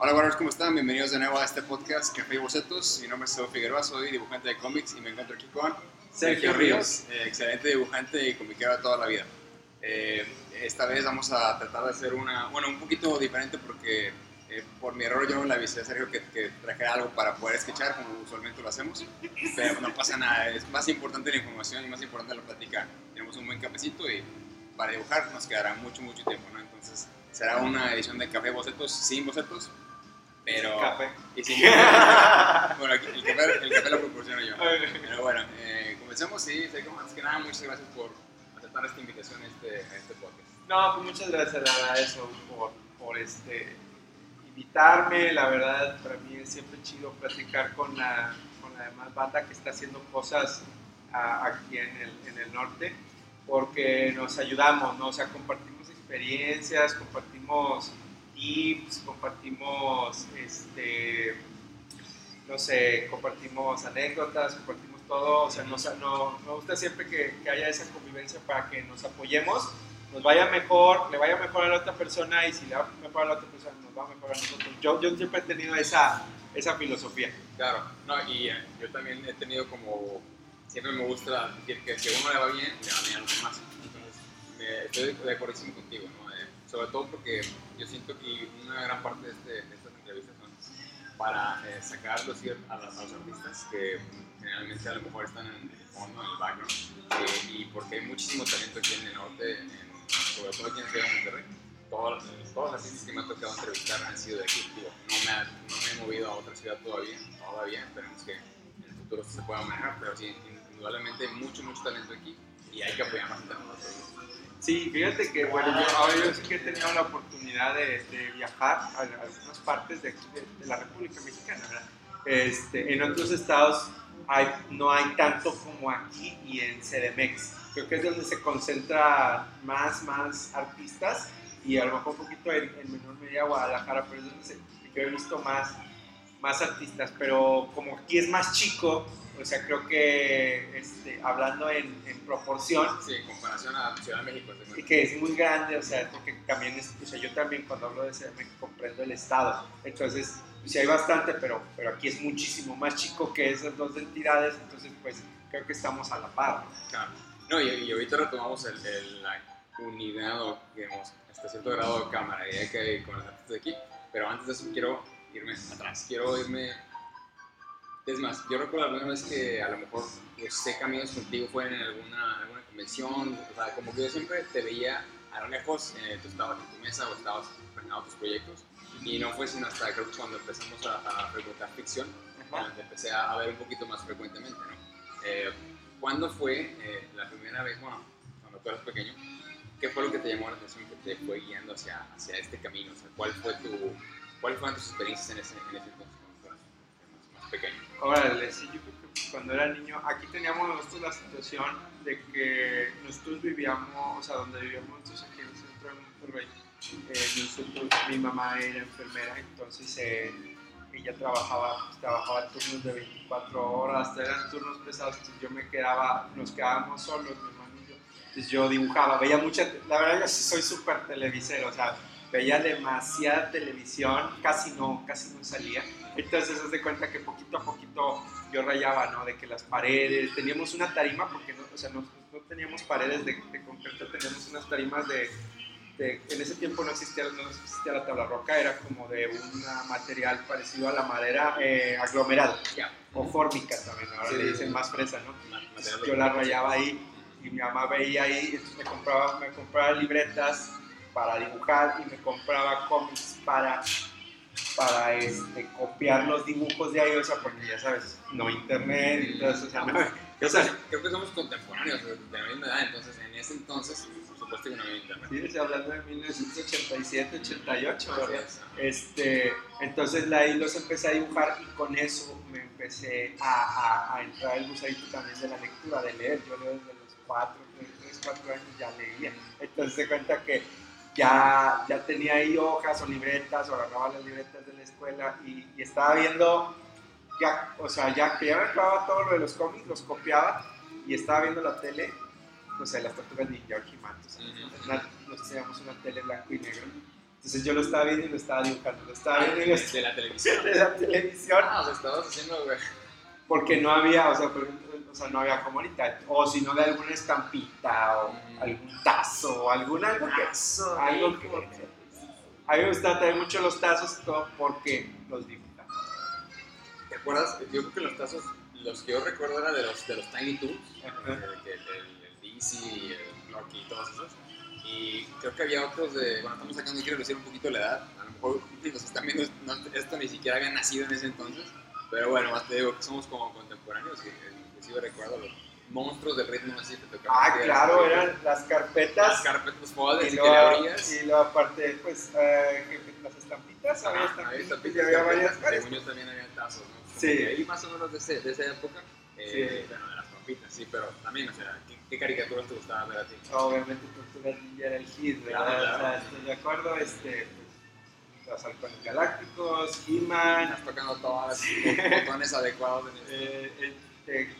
Hola, buenas, ¿cómo están? Bienvenidos de nuevo a este podcast Café y Bocetos. Mi nombre es Edo Figueroa, soy dibujante de cómics y me encuentro aquí con Sergio Ríos. eh, excelente dibujante y comiquero de toda la vida. Eh, esta vez vamos a tratar de hacer una, bueno, un poquito diferente porque eh, por mi error yo no le avisé a Sergio que, que trajera algo para poder sketchar como usualmente lo hacemos, pero no pasa nada, es más importante la información y más importante la plática. Tenemos un buen cafecito y para dibujar nos quedará mucho, mucho tiempo, ¿no? Entonces será una edición de Café Bocetos sin bocetos, pero... Café. Y sin bueno, aquí el café, el café lo proporciono yo. Pero bueno, eh, comencemos. Sí, Sergio, más que nada, muchas gracias por aceptar esta invitación a este, a este podcast. No, pues muchas gracias, la verdad, eso, por, por este, invitarme. La verdad, para mí es siempre chido platicar con la, con la demás banda que está haciendo cosas aquí en el, en el norte, porque nos ayudamos, ¿no? O sea, compartimos experiencias, compartimos tips, compartimos, este, no sé, compartimos anécdotas, compartimos todo, o sea, nos, no, me gusta siempre que, que haya esa convivencia para que nos apoyemos, nos vaya mejor, le vaya mejor a la otra persona y si le va mejor a la otra persona, nos va mejor a nosotros. Yo, yo siempre he tenido esa, esa filosofía. Claro, no, y eh, yo también he tenido como. Siempre me gusta decir que si a uno le va bien, le va bien a los demás. Entonces, me- estoy de acuerdo contigo, ¿no? Eh, sobre todo porque yo siento que una gran parte de, este- de estas entrevistas son para eh, sacar a, las- a los artistas que generalmente a lo mejor están en el fondo, en el background, eh, y porque hay muchísimo talento aquí en el norte, sobre todo aquí en Ciudad de Monterrey. Todos, todos los que me ha tocado entrevistar han sido de aquí. Digo, no, me he movido a otra ciudad todavía, todavía, esperemos que en el futuro se pueda manejar, pero sí, indudablemente mucho, mucho talento aquí y hay que apoyar más nosotros. Sí, fíjate que, bueno, yo, ahora sí que he tenido la oportunidad de, viajar a, a algunas partes de, de- de la República Mexicana, ¿verdad? Este, en otros estados hay, no hay tanto como aquí y en CDMX. Creo que es donde se concentra más, más artistas y a lo mejor un poquito en, en menor medida Guadalajara, pero es donde se, que he visto más, más artistas. Pero como aquí es más chico, o sea, creo que este, hablando en, en proporción, Sí, en comparación a Ciudad de México. y que es muy grande, o sea, porque también es, o sea, yo también cuando hablo de CDMX comprendo el estado, entonces, sí hay bastante, pero, pero aquí es muchísimo más chico que esas dos entidades, entonces, pues, creo que estamos a la par. Claro. No, y, y ahorita retomamos el, el- la unidad, o, digamos, hasta cierto grado de hay que ir con los artistas de aquí, pero antes de eso quiero irme atrás, quiero irme... Es más, yo recuerdo alguna vez que a lo mejor sé caminos contigo fueron en alguna, alguna convención, o sea, como que yo siempre te veía a lo lejos, eh, tú estabas en tu mesa o estabas frenando tus proyectos, y no fue sino hasta creo que cuando empezamos a, a frecuentar ficción, donde empecé a, a ver un poquito más frecuentemente, ¿no? Eh, ¿Cuándo fue eh, la primera vez, bueno, cuando tú eras pequeño, qué fue lo que te llamó la atención que te fue guiando hacia, hacia este camino? O sea, ¿cuál fue tu, ¿cuáles fueron tus experiencias en ese, en ese entonces cuando eras más, más pequeño? Órale, sí, yo creo que cuando era niño, aquí teníamos nosotros la situación de que nosotros vivíamos, o sea, donde vivíamos nosotros aquí en el centro de Monterrey, eh, nosotros, mi mamá era enfermera, entonces eh, ella trabajaba, pues, trabajaba turnos de 24 horas, eran turnos pesados, entonces yo me quedaba, nos quedábamos solos, mi hermano y yo, entonces yo dibujaba, veía mucha, la verdad yo sí soy súper televisero, o sea, veía demasiada televisión, casi no, casi no salía, entonces haz de cuenta que poquito a poquito yo rayaba, ¿no? De que las paredes, teníamos una tarima, porque no, o sea, no, no teníamos paredes de, de concreto, teníamos unas tarimas de, de- en ese tiempo no existía, no existía la tabla roca, era como de un material parecido a la madera eh, aglomerado, Ya. o fórmica también, ahora Sí, le dicen más fresa, ¿no? Yo la rayaba ahí y mi mamá veía ahí, entonces me compraba, me compraba libretas para dibujar y me compraba cómics para, para este, copiar los dibujos de ahí, o sea, porque ya sabes, no internet, entonces, o sea, no, Creo o que, sea, creo que somos contemporáneos de la misma edad, entonces en ese entonces, supuesto que no había internet. sí, hablando de 1987, 88, Así ¿verdad? es. Este, entonces ahí los empecé a dibujar y con eso me empecé a, a, a entrar el gusanito también de la lectura, de leer. Yo leo desde los 4, 3, 4 años ya leía. Entonces se cuenta que ya, ya tenía ahí hojas o libretas o agarraba las libretas de la escuela y, y estaba viendo, ya, o sea, ya que ya me acababa todo lo de los cómics, los copiaba y estaba viendo la tele no sé, las tortugas ninja o He-Man. Nosotros teníamos una tele blanco y negro. Entonces yo lo estaba viendo y lo estaba dibujando. Lo estaba viendo y lo estaba de la televisión. de la televisión. Ah, o sea, estabas haciendo, güey. Porque no había, o sea, por ejemplo, o sea, no había como ahorita. O si no de alguna estampita o Ujú. algún tazo o algún algo que... Tazo, algo que a mí me gustaba traer mucho los tazos todo porque los dibujaba. ¿Te acuerdas? Yo creo que los tazos, los que yo recuerdo eran de los, de los Tiny Toons, Ajá. el, que- el, el Loki y todos esos. Y creo que había otros de, bueno, estamos sacando, quiero decir un poquito la edad, a lo mejor nos están viendo, no- esto ni siquiera había nacido en ese entonces, pero bueno, más te digo que somos como contemporáneos, y inclusive recuerdo los monstruos del ritmo, no sé si te tocaba. Ah, claro, esas eran las las carpetas. carpetas folders Y que le abrías. y luego aparte, pues, eh, las estampitas, había Ajá, estampitas, había y había varias, carpetas, según yo también había tazos, ¿no? Sí. Y ahí más o menos de, ese- de esa época, eh, Sí. bueno, de las papitas, sí, pero también, o sea, ¿qué, qué caricaturas te gustaban ver a ti? Obviamente Tortugas Ninja era el hit, ¿verdad? Claro, O sea, estoy de acuerdo, este, pues, los halcones galácticos, He-Man, Estás tocando todas los botones adecuados en eh, este,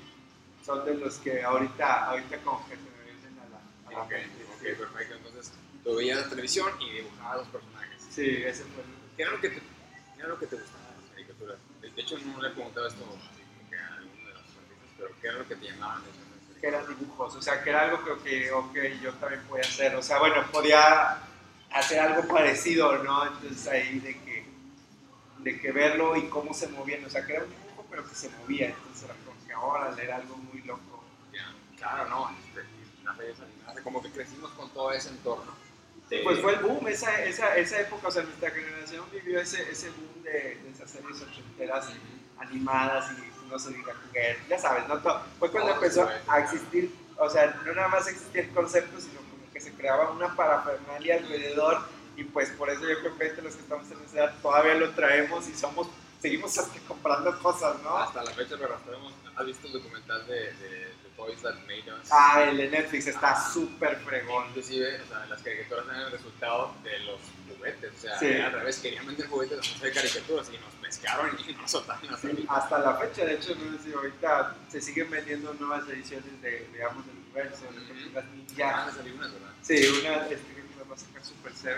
son de los que ahorita, ahorita como que se me vienen a la, a la Ok, mente. ok, perfecto. Entonces, tú veías la televisión y dibujabas los personajes. Sí, ese fue el- ¿Qué era lo que te, qué era lo que te gustaba de las caricaturas? De hecho, no le he preguntado esto así como que a alguno de los artistas, pero ¿qué era lo que te llamaban de esas que eran dibujos, o sea, que era algo que, que ok, yo también podía hacer, o sea, bueno, podía hacer algo parecido, ¿no? Entonces ahí de que, de que verlo y cómo se movían, o sea, que era un dibujo pero que se movía, entonces era como que ahora era algo muy loco. Ya, Claro, no, este, animadas, como que crecimos con todo ese entorno. Sí, pues fue el boom, esa, esa, esa época, o sea, nuestra generación vivió ese, ese boom de, de esas series ochenteras animadas y no sé, diga juguetes, ya sabes, ¿no? Todo- fue cuando Todo empezó fue, a existir, o sea, no nada más existía el concepto, sino como que se creaba una parafernalia alrededor y pues por eso yo creo que entre los que estamos en esa edad todavía lo traemos y somos, seguimos hasta comprando cosas, ¿no? Hasta la fecha lo arrastramos. ¿Has visto el documental de, de, de Toys That Made Us? Ah, el de Netflix está Ah. súper fregón. Inclusive, o sea, las caricaturas eran el resultado de los juguetes. O sea, Sí. al revés, querían vender juguetes, a hacer caricaturas y nos pescaron y nos soltaron así. Sí, hasta la fecha, de hecho, no sé si ahorita se siguen vendiendo nuevas ediciones de, digamos, del universo, de Tortugas Ya Ninja. van a salir unas, ¿verdad? Sí, una este, que va a sacar Super 7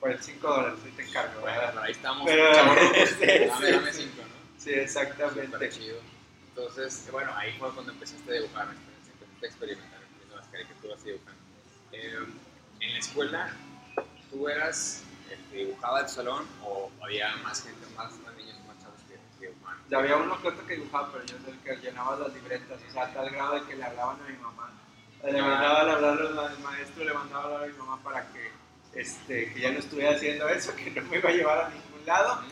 por 5 dólares, ahí te encargo, Bueno, ¿verdad? pero ahí estamos. Pero- dame, sí, dame sí. cinco, ¿no? Sí, exactamente. chido. Entonces, bueno, ahí fue cuando empezaste a dibujar, empezaste a experimentar viendo las caricaturas y dibujando. Eh, en la escuela, ¿tú eras el dibujaba el salón o había más gente, más, más niños, más chavos que, que dibujaban? Ya había uno que otro que dibujaba, pero yo era el que llenaba las libretas, o sea, a tal grado de que le hablaban a mi mamá. Le Ah. mandaban a hablar los- al maestro, le mandaba a hablar a mi mamá para que, este, que ya no estuviera haciendo eso, que no me iba a llevar a ningún lado.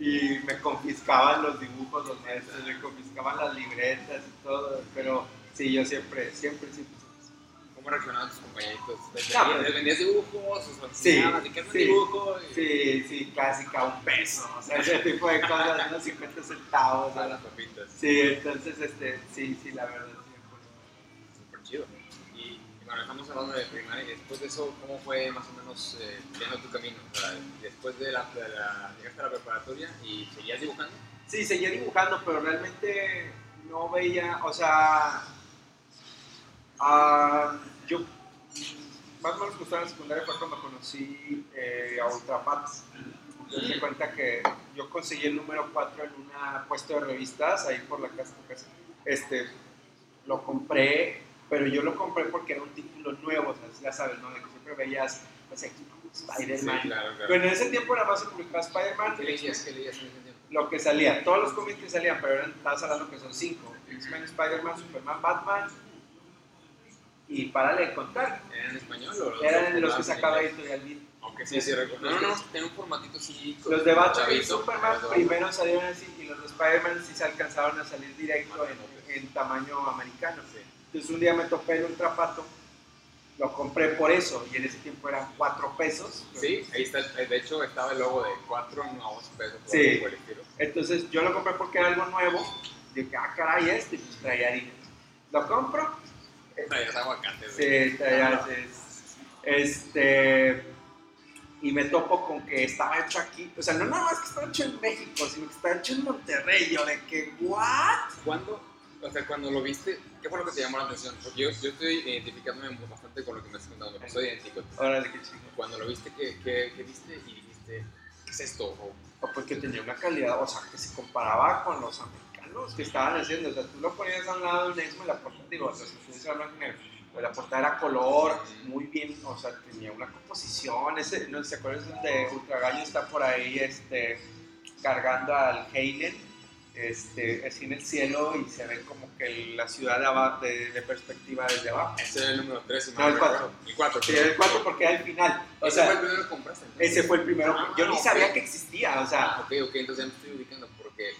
y me confiscaban los dibujos, los maestros, me confiscaban las libretas y todo, pero sí, yo siempre, siempre, siempre. ¿Cómo reaccionaban tus compañeritos? ¿Les vendías, pues- dibujos? ¿O Sí? ¿Y qué es sí. dibujo? Y- Sí, sí, clásica, un peso, o sea, ese tipo de cosas, unos 50 centavos. A ¿no? las papitas. Sí, entonces, este, sí, sí, la verdad, sí. Súper chido. Y bueno, estamos hablando de primaria y después de eso, ¿cómo fue más o menos eh, viendo tu camino? O sea, después de la, de la, llegaste a la preparatoria y seguías dibujando. Sí, seguía dibujando, pero realmente no veía, o sea, ah, yo más o menos cuando estaba en la secundaria fue cuando conocí eh, a Ultrapax. Me di cuenta que yo conseguí el número 4 en un puesto de revistas ahí por la casa. Este, lo compré, pero yo lo compré porque era un título nuevo, o sea, ya sabes, ¿no? De que siempre veías, pues, aquí, Spider-Man. Sí, claro, claro. Pero en ese tiempo nada más se publicaba Spider-Man, ¿Qué leías? ¿Qué leías en ese tiempo? lo que salía, todos los cómics que salían, pero eran, estabas hablando que son cinco: X-Men, Spider-Man, Superman, Batman. Y párale de contar, ¿Eran en español o los eran los que en sacaba? Editorial Beat. Aunque sí, sí, recuerdo. No, no, no, tenía un formatito así. con- Los de Batman y Superman de primero salieron así, y los de Spider-Man sí se alcanzaron a salir directo en, en tamaño americano. Sí. Entonces un día me topé el Ultrapato, lo compré por eso, y en ese tiempo eran cuatro pesos. Sí, ahí está. De hecho, estaba el logo de 4 nuevos pesos. o Sí. por el estilo. Entonces yo lo compré porque era algo nuevo. Dije, ah, caray, este, y pues traía dinero. Lo compro. Traías aguacates. Sí, güey. traía, Ah, es- este. Y me topo con que estaba hecho aquí. O sea, no nada más que estaba hecho en México, sino que estaba hecho en Monterrey. Yo de que, ¿what? ¿Cuándo, o sea, cuando lo viste, ¿qué fue lo que te llamó la atención? Porque yo, yo estoy identificándome bastante con lo que me estás contando, soy idéntico. Órale, qué chido. Cuando lo viste, ¿qué, qué, qué viste? Y dijiste, ¿qué es esto? O, O pues que tenía una calidad, o sea, que se comparaba con los americanos que estaban haciendo. O sea, tú lo ponías a un lado de un Exmo y la portada, digo, y negro, pero la portada era color, muy bien, o sea, tenía una composición. Ese, no ¿se acuerdan de Ultra Gallo? Está por ahí, este, cargando al Halen. Este, así en el cielo y se ve como que la ciudad de, de, de perspectiva desde abajo. ese era el número 3. No, el cuatro. El 4. Sí, el 4 porque era el final. O ese sea, fue el primero que compraste. entonces. ese fue el primero. Ah, Yo ni ok. sabía que existía, o sea, Ah, ok, ok, entonces ya me estoy ubicando porque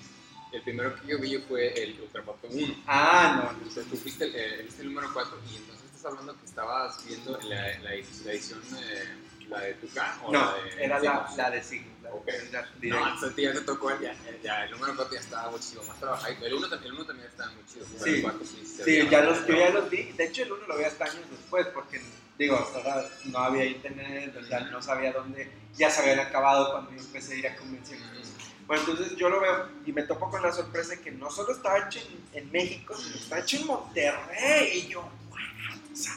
el primero que yo vi fue el Ultra Pop 1. ah, no, sea, tú viste el, eh, viste el número 4 y entonces estás hablando que estabas viendo la, la, edición, eh, la de Tucán o No, la de era la, la de Signos. la- Ok. la No, entonces ya te tocó el, ya, ya, el número 4 ya estaba muchísimo más trabajado. El 1 también, el uno también estaba muy chido. Sí. el 4 sí, Sí, ya los, yo ya los vi. De hecho, el uno lo vi hasta años después, porque, digo, hasta ahora no había internet, o sea, no sabía dónde, ya se habían acabado cuando yo empecé a ir a convenciones. Bueno, entonces yo lo veo y me topo con la sorpresa de que no solo estaba hecho en, en México, sino está hecho en Monterrey. Y yo, "What?". O sea,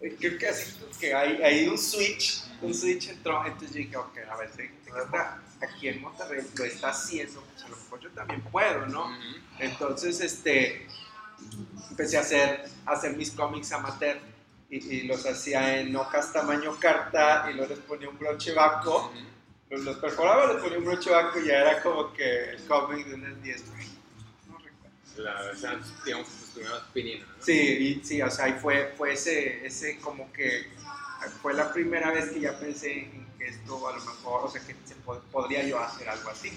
eh, creo que así que hay, hay un switch, un switch entró. Entonces yo dije, ok, a ver, si está aquí en Monterrey, lo está haciendo, pues a lo mejor yo también puedo, ¿no? Entonces, este, empecé a hacer, a hacer mis cómics amateur y, y los hacía en hojas tamaño carta y luego les ponía un broche vaco. Los, los perforaba, les ponía un broche vaco y ya era como que el cómic de unas 10. Ay, no recuerdo. La, o sea, digamos, tus primeras ¿no? Sí, y, sí, o sea, y fue, fue ese, ese como que fue la primera vez que ya pensé en que esto a lo mejor, o sea, que se po- podría yo hacer algo así.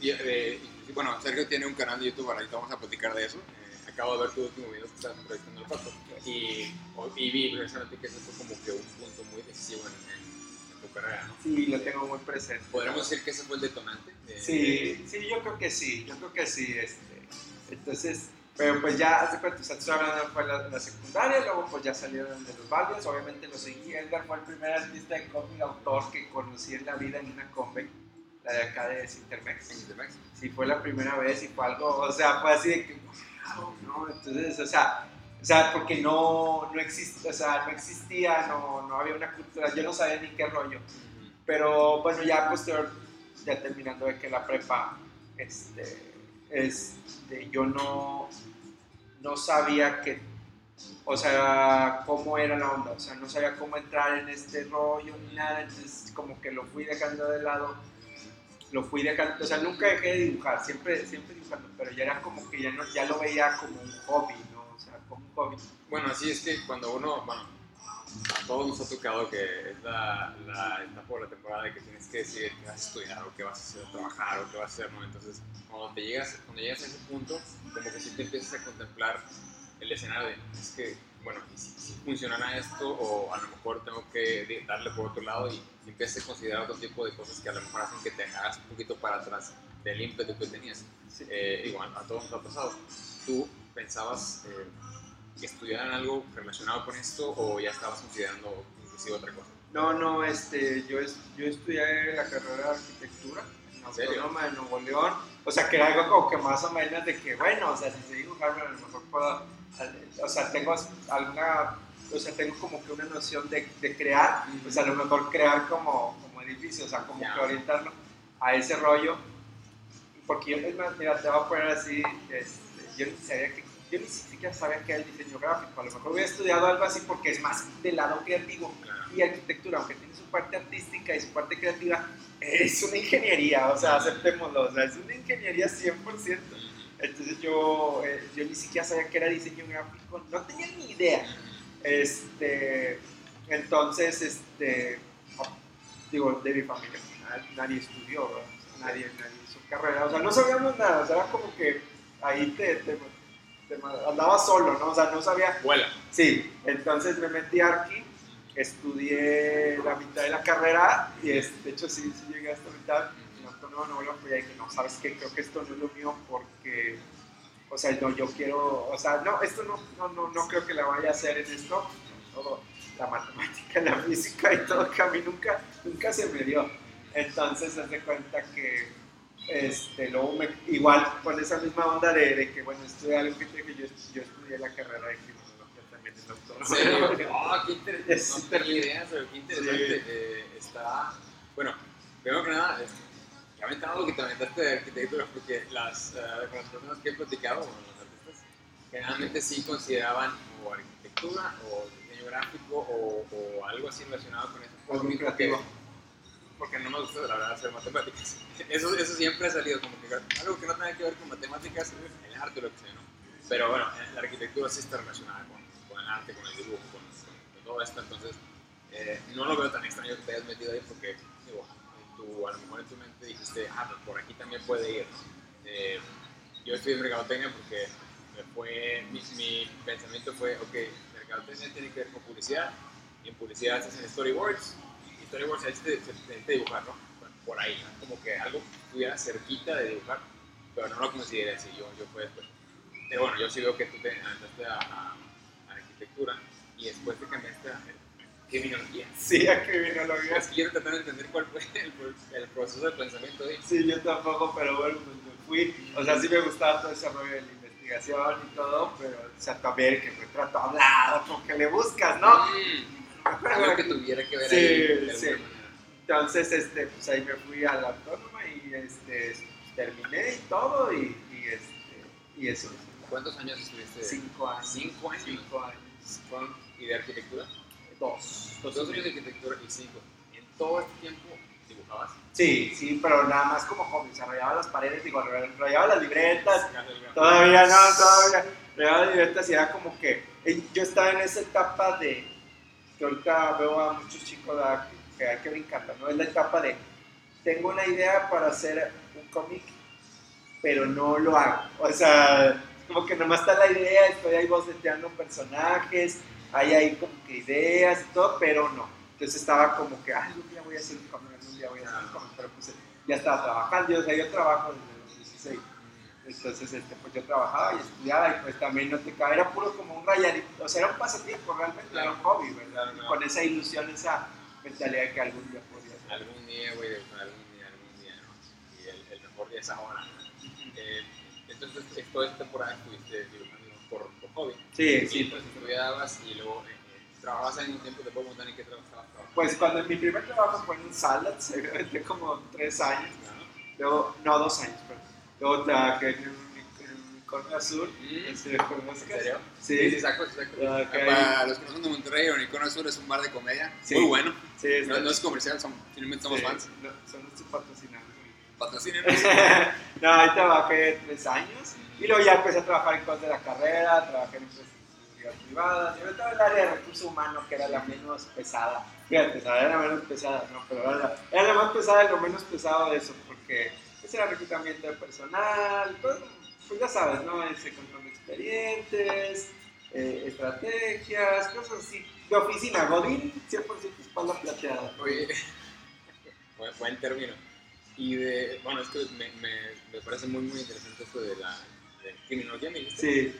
Y, eh, y, bueno, Sergio tiene un canal de YouTube, ahorita vamos a platicar de eso. Eh, acabo de ver tu último video que estás entrevistando el pato y, y vi precisamente que eso fue como que un punto muy decisivo ¿no? Sí, lo tengo muy presente. ¿Podríamos decir que ese fue el detonante? de- Sí, sí, yo creo que sí, yo creo que sí. Este, entonces, pero pues ya, hace cuenta, o sea, hablando fue la, la secundaria, luego pues ya salieron de los barrios, obviamente lo seguí. Edgar fue el primer artista de cómic autor que conocí en la vida en una conve, la de acá de Cintermex. en Intermex. Sí, fue la primera vez y fue algo, o sea, fue así de que, wow, ¿no? Entonces, o sea, o sea, porque no, no, exist, o sea, no existía, no, no había una cultura, yo no sabía ni qué rollo. Pero bueno, ya posterior, ya terminando de que la prepa, este, este, yo no, no sabía que, o sea, cómo era la onda, o sea, no sabía cómo entrar en este rollo ni nada, entonces como que lo fui dejando de lado, lo fui dejando, o sea, nunca dejé de dibujar, siempre, siempre dibujando, pero ya era como que ya, no, ya lo veía como un hobby, ¿no? Hobby. Bueno, así es que cuando uno, bueno, a todos nos ha tocado que es la, la etapa o la temporada de que tienes que decidir qué vas a estudiar o qué vas a hacer, trabajar o qué vas a hacer, ¿no? Entonces, cuando, te llegas, cuando llegas a ese punto, como que sí te empiezas a contemplar el escenario de, es que, bueno, ¿y si, si funcionará esto o a lo mejor tengo que darle por otro lado y empiezas a considerar otro tipo de cosas que a lo mejor hacen que te hagas un poquito para atrás del ímpetu que tenías. Sí. Eh, igual, a todos nos ha pasado. ¿Tú pensabas eh, que estudiaran algo relacionado con esto o ya estabas considerando inclusive otra cosa? No, no, este, yo, yo estudié la carrera de arquitectura en. Autónoma de Nuevo León. O sea, que era algo como que más o menos de que, bueno, o sea, si sé dibujar, a lo mejor puedo, o sea, tengo alguna, o sea, tengo como que una noción de, de crear, pues a lo mejor crear como, como edificio, o sea, como Ya. que orientarlo a ese rollo. Porque yo, mira, te voy a poner así, este, yo sabía que, ni siquiera sabía que era el diseño gráfico, a lo mejor hubiera estudiado algo así porque es más del lado creativo y arquitectura, aunque tiene su parte artística y su parte creativa, es una ingeniería, o sea, aceptémoslo, o sea, es una ingeniería 100%. Entonces yo, eh, yo ni siquiera sabía que era diseño gráfico, no tenía ni idea. Este, entonces, este, digo, de mi familia, nadie, estudió, nadie, nadie hizo carrera, o sea, no sabíamos nada, o sea, era como que ahí te, te andaba solo, ¿no? O sea, no sabía Vuela. Sí, entonces me metí a Arqui, estudié la mitad de la carrera y es- de hecho sí, sí llegué hasta mitad. De Nuevo León, pues ya dije, no, ¿sabes qué? Creo que esto no es lo mío porque, o sea, no, yo quiero, o sea, no, esto no, no, no, no creo que la vaya a hacer en esto. Todo, la matemática, la física y todo que a mí nunca, nunca se me dio. Entonces, haz de cuenta que, este, luego me, igual con esa misma onda de, de que, bueno, estudié algo que, que yo, yo estudié la carrera de criminología también en doctor. ¿En serio? Oh, qué interesante. Es No tenía idea, pero qué interesante. Eh, está, bueno, primero que nada, es- ya me algo que te aventaste de arquitectura, porque las, eh, con las personas que he platicado, con los artistas, generalmente sí consideraban o arquitectura o diseño gráfico o, o algo así relacionado con eso. Porque- creativo. Porque no me gusta, la verdad, hacer matemáticas. Eso, eso siempre ha salido, como que algo que no tenga que ver con matemáticas, el arte lo que sea, ¿no? Pero bueno, eh, la arquitectura sí está relacionada con, con el arte, con el dibujo, con, con- todo esto, entonces eh, no lo veo tan extraño que te hayas metido ahí porque, digo, tu- a lo mejor en tu mente dijiste, ah, pues por aquí también puede ir. Eh, yo estudié mercadotecnia porque me fue, mi, mi pensamiento fue, ok, mercadotecnia tiene que ver con publicidad, y en publicidad se hacen storyboards, y storyboards se se necesita dibujar, ¿no? Bueno, por ahí, ¿no? como que algo que estuviera cerquita de dibujar, pero no lo consideré así, yo, yo fue después. Pero bueno, yo sí veo que tú te aventaste a, a- a arquitectura y después te cambiaste a criminología. Sí, a criminología. Es que quiero tratar de entender cuál fue el, el proceso de pensamiento ahí. Sí, yo tampoco, pero bueno, pues me fui. O sea, sí me gustaba todo ese rollo de la investigación y todo, pero o sea, también que me trato hablado, como que le buscas, ¿no? Mm, algo que tuviera que ver Sí, ahí sí. Entonces, este, pues ahí me fui a la autónoma y este, terminé y todo y, y, este, y eso. ¿Cuántos años estuviste? Cinco años. Cinco años. Cinco años. Con- ¿Y de arquitectura? Dos. Dos años de arquitectura y cinco. ¿En todo este tiempo dibujabas? Sí, sí, pero nada más como hobby. O sea, rayaba las paredes, digo, rayaba las libretas, Todavía no, todavía. Real libretas y era como que eh, yo estaba en esa etapa de que ahorita veo a muchos chicos que, hay que brincarla, ¿no? Es la etapa de tengo una idea para hacer un cómic, pero no lo hago. O sea, como que nomás está la idea, estoy ahí boceteando personajes, hay ahí como que ideas y todo, pero no. Entonces estaba como que, ay, un día voy a hacer un cómic, un día voy a hacer un cómic, pero pues ya estaba trabajando, o sea, yo trabajo desde los 16. Entonces, este, pues yo trabajaba y estudiaba y pues también no te cabe, era puro como un rayadito, o sea, era un pasatiempo realmente, era un hobby, ¿verdad? Claro, claro. Con esa ilusión, esa mentalidad de que algún día podría ser. Algún día, güey, algún día, algún día, ¿no? Y el, el mejor día es ahora. Eh, entonces, es- toda esta temporada estuviste dibujando por, por hobby. Sí, sí. Pues estudiabas y luego eh, trabajabas en un tiempo, te puedo preguntar en qué trabajabas. Pues cuando mi primer trabajo fue en un salad, se me metí como tres años, luego, no, dos años, pero luego trabajé en un, unicornio azul, Mm. ¿En serio? Sí, sí, sí, saco, saco. Ok. Para los que no son de Monterrey, Unicornio Azul es un bar de comedia Sí. muy bueno. sí, No, no es comercial, son, simplemente somos sí, fans. no, son nuestros patrocinadores. Patrocínenos. no, ahí trabajé tres años y luego ya empecé a trabajar en cosas de la carrera, trabajé en empresas de seguridad privada, sobre todo en el área de recursos humanos, que era la menos pesada. Fíjate, era la menos pesada, no, pero era la, era la más pesada y lo menos pesado de eso, porque ese era reclutamiento de personal, pues, pues ya sabes, ¿no? Ese control de expedientes, eh, estrategias, cosas así. De oficina, Godín, 100% espalda plateada. Oye, buen, término. Y de, bueno, es que me, me, me parece muy, muy interesante esto de la de criminología, dijiste. Sí,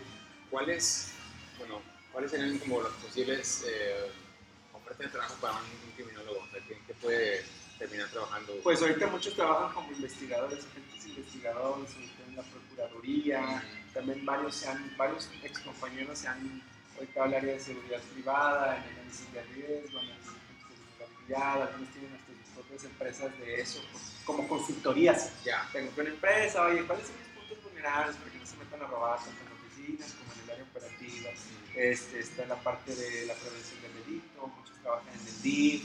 ¿Cuáles, bueno, cuáles serían como los posibles eh, ofertas de trabajo para un, un criminólogo? O sea, ¿qué, qué puede terminar trabajando? Pues ahorita muchos trabajan como investigadores, agentes investigadores, en la Procuraduría, también varios, se han, varios ex compañeros se han ahorita al área de seguridad privada, en análisis de riesgo, análisis de vulnerabilidad, algunos tienen hasta sus propias empresas de eso, como consultorías. ya. Tengo que una empresa, oye, ¿cuáles son mis puntos vulnerables para que no se metan a robar tanto en oficinas como en el área operativa? Este, está en la parte de la prevención del delito, muchos trabajan en el DIF,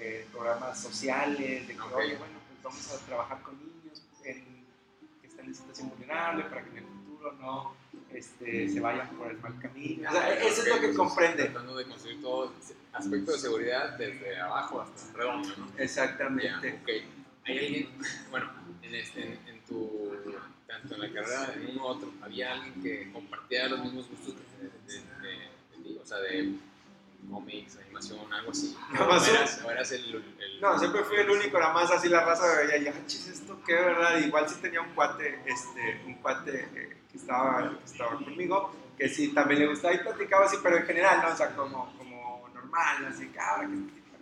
eh, programas sociales, de que, Ok. oye, bueno, pues vamos a trabajar con niños en- que están en situación vulnerable para que en el futuro no este, se vayan por el mal camino. O sea, eso es lo que comprende. Tratando de construir todo aspecto de seguridad desde abajo hasta redondo, ¿no? Exactamente. ok. ¿Hay alguien, bueno, en, este, en, en tu, tanto en la carrera, en uno u otro, había alguien que compartía los mismos gustos de, de, de- de ti? O sea, de cómics, animación, algo así. No, ¿O sí. eras, o eras el, el- No, siempre fui el único, nada más así la raza veía, y ah, chis, esto qué, ¿verdad? Igual sí tenía un cuate, este, un cuate eh, que, estaba, que estaba conmigo, que sí también le gustaba y platicaba así, pero en general, ¿no? O sea, como, como normal, así, cabra, que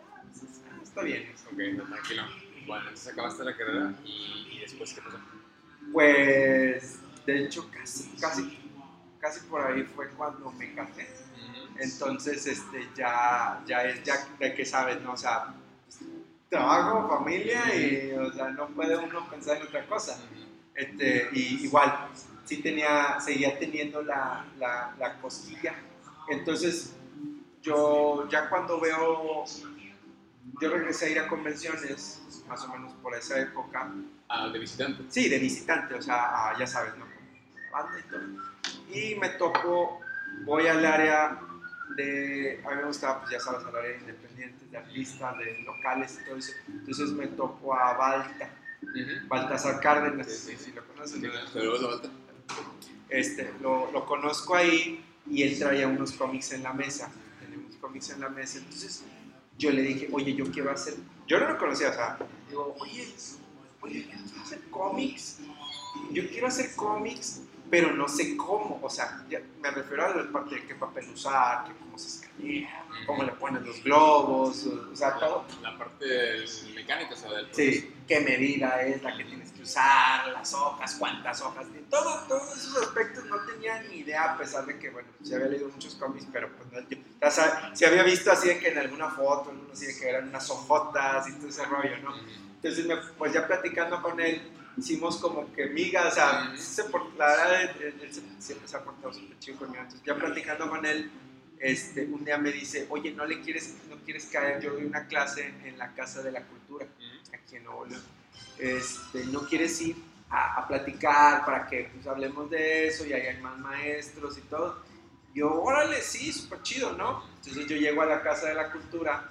ah, pues, ah, está bien. Ok, no, tranquilo. Bueno, entonces acabaste la carrera y, y después, ¿qué pasó? Pues, de hecho, casi, casi, casi por ahí fue cuando me casé. Entonces, este, ya, ya es ya de que sabes, ¿no? O sea, trabajo, familia y, o sea, no puede uno pensar en otra cosa. Este, y igual, sí tenía, seguía teniendo la, la, la cosquilla. Entonces, yo ya cuando veo, yo regresé a ir a convenciones, más o menos por esa época, Ah, de visitante. sí, de visitante, o sea, a- ya sabes, ¿no? Banda y todo. Y me topo, voy al área de, a mí me gustaba, pues ya sabes, área de independientes, de artistas, de locales y todo eso. Entonces me topo a Balta, Ujú. Baltasar Cárdenas, Sí, sí. si lo conoces. Sí, Balta. este, lo, lo conozco ahí y él traía unos cómics en la mesa, tenía unos cómics en la mesa, entonces yo le dije, oye, yo quiero hacer, yo no lo conocía, o sea, digo, oye, oye, quiero hacer cómics, yo quiero hacer cómics, pero no sé cómo, o sea, ya me refiero a la parte de qué papel usar, que cómo se escanea, cómo le ponen los globos, o, o sea, todo. La parte mecánica, o sea, del Sí, qué medida es la que tienes que usar, las hojas, cuántas hojas, todo, todos esos aspectos no tenía ni idea, a pesar de que, bueno, sí había leído muchos cómics, pero pues no, yo, ya sabes, sí había visto así de que en alguna foto, así de que eran unas hojotas y todo ese rollo, ¿no? Entonces, me- pues ya platicando con él, hicimos como que miga, o sea, se él, él siempre se ha portado súper chido conmigo, entonces ya platicando con él, este, un día me dice, oye, ¿no le quieres, no quieres caer? Yo doy una clase en la Casa de la Cultura aquí en Nuevo León. Este, no quieres ir a, a platicar para que pues, hablemos de eso y hay más maestros y todo. Yo, órale, sí, súper chido, ¿no? Entonces yo llego a la Casa de la Cultura,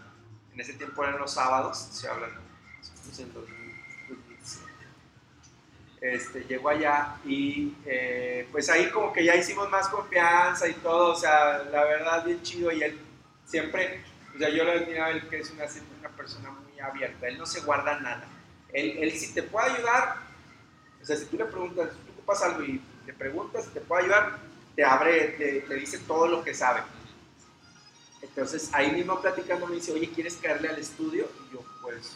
en ese tiempo eran los sábados, se hablan, pues, en 2000, 2017. Este, llego allá y eh, pues ahí como que ya hicimos más confianza y todo, o sea, la verdad bien chido y él siempre, o sea, yo lo admiraba él que es una, persona muy abierta, él no se guarda nada. Él, si te puede ayudar, o sea, si tú le preguntas, tú ocupas algo y le preguntas si te puede ayudar, te abre, te, te dice todo lo que sabe. Entonces ahí mismo platicando me dice, oye, ¿quieres caerle al estudio? Y yo, pues,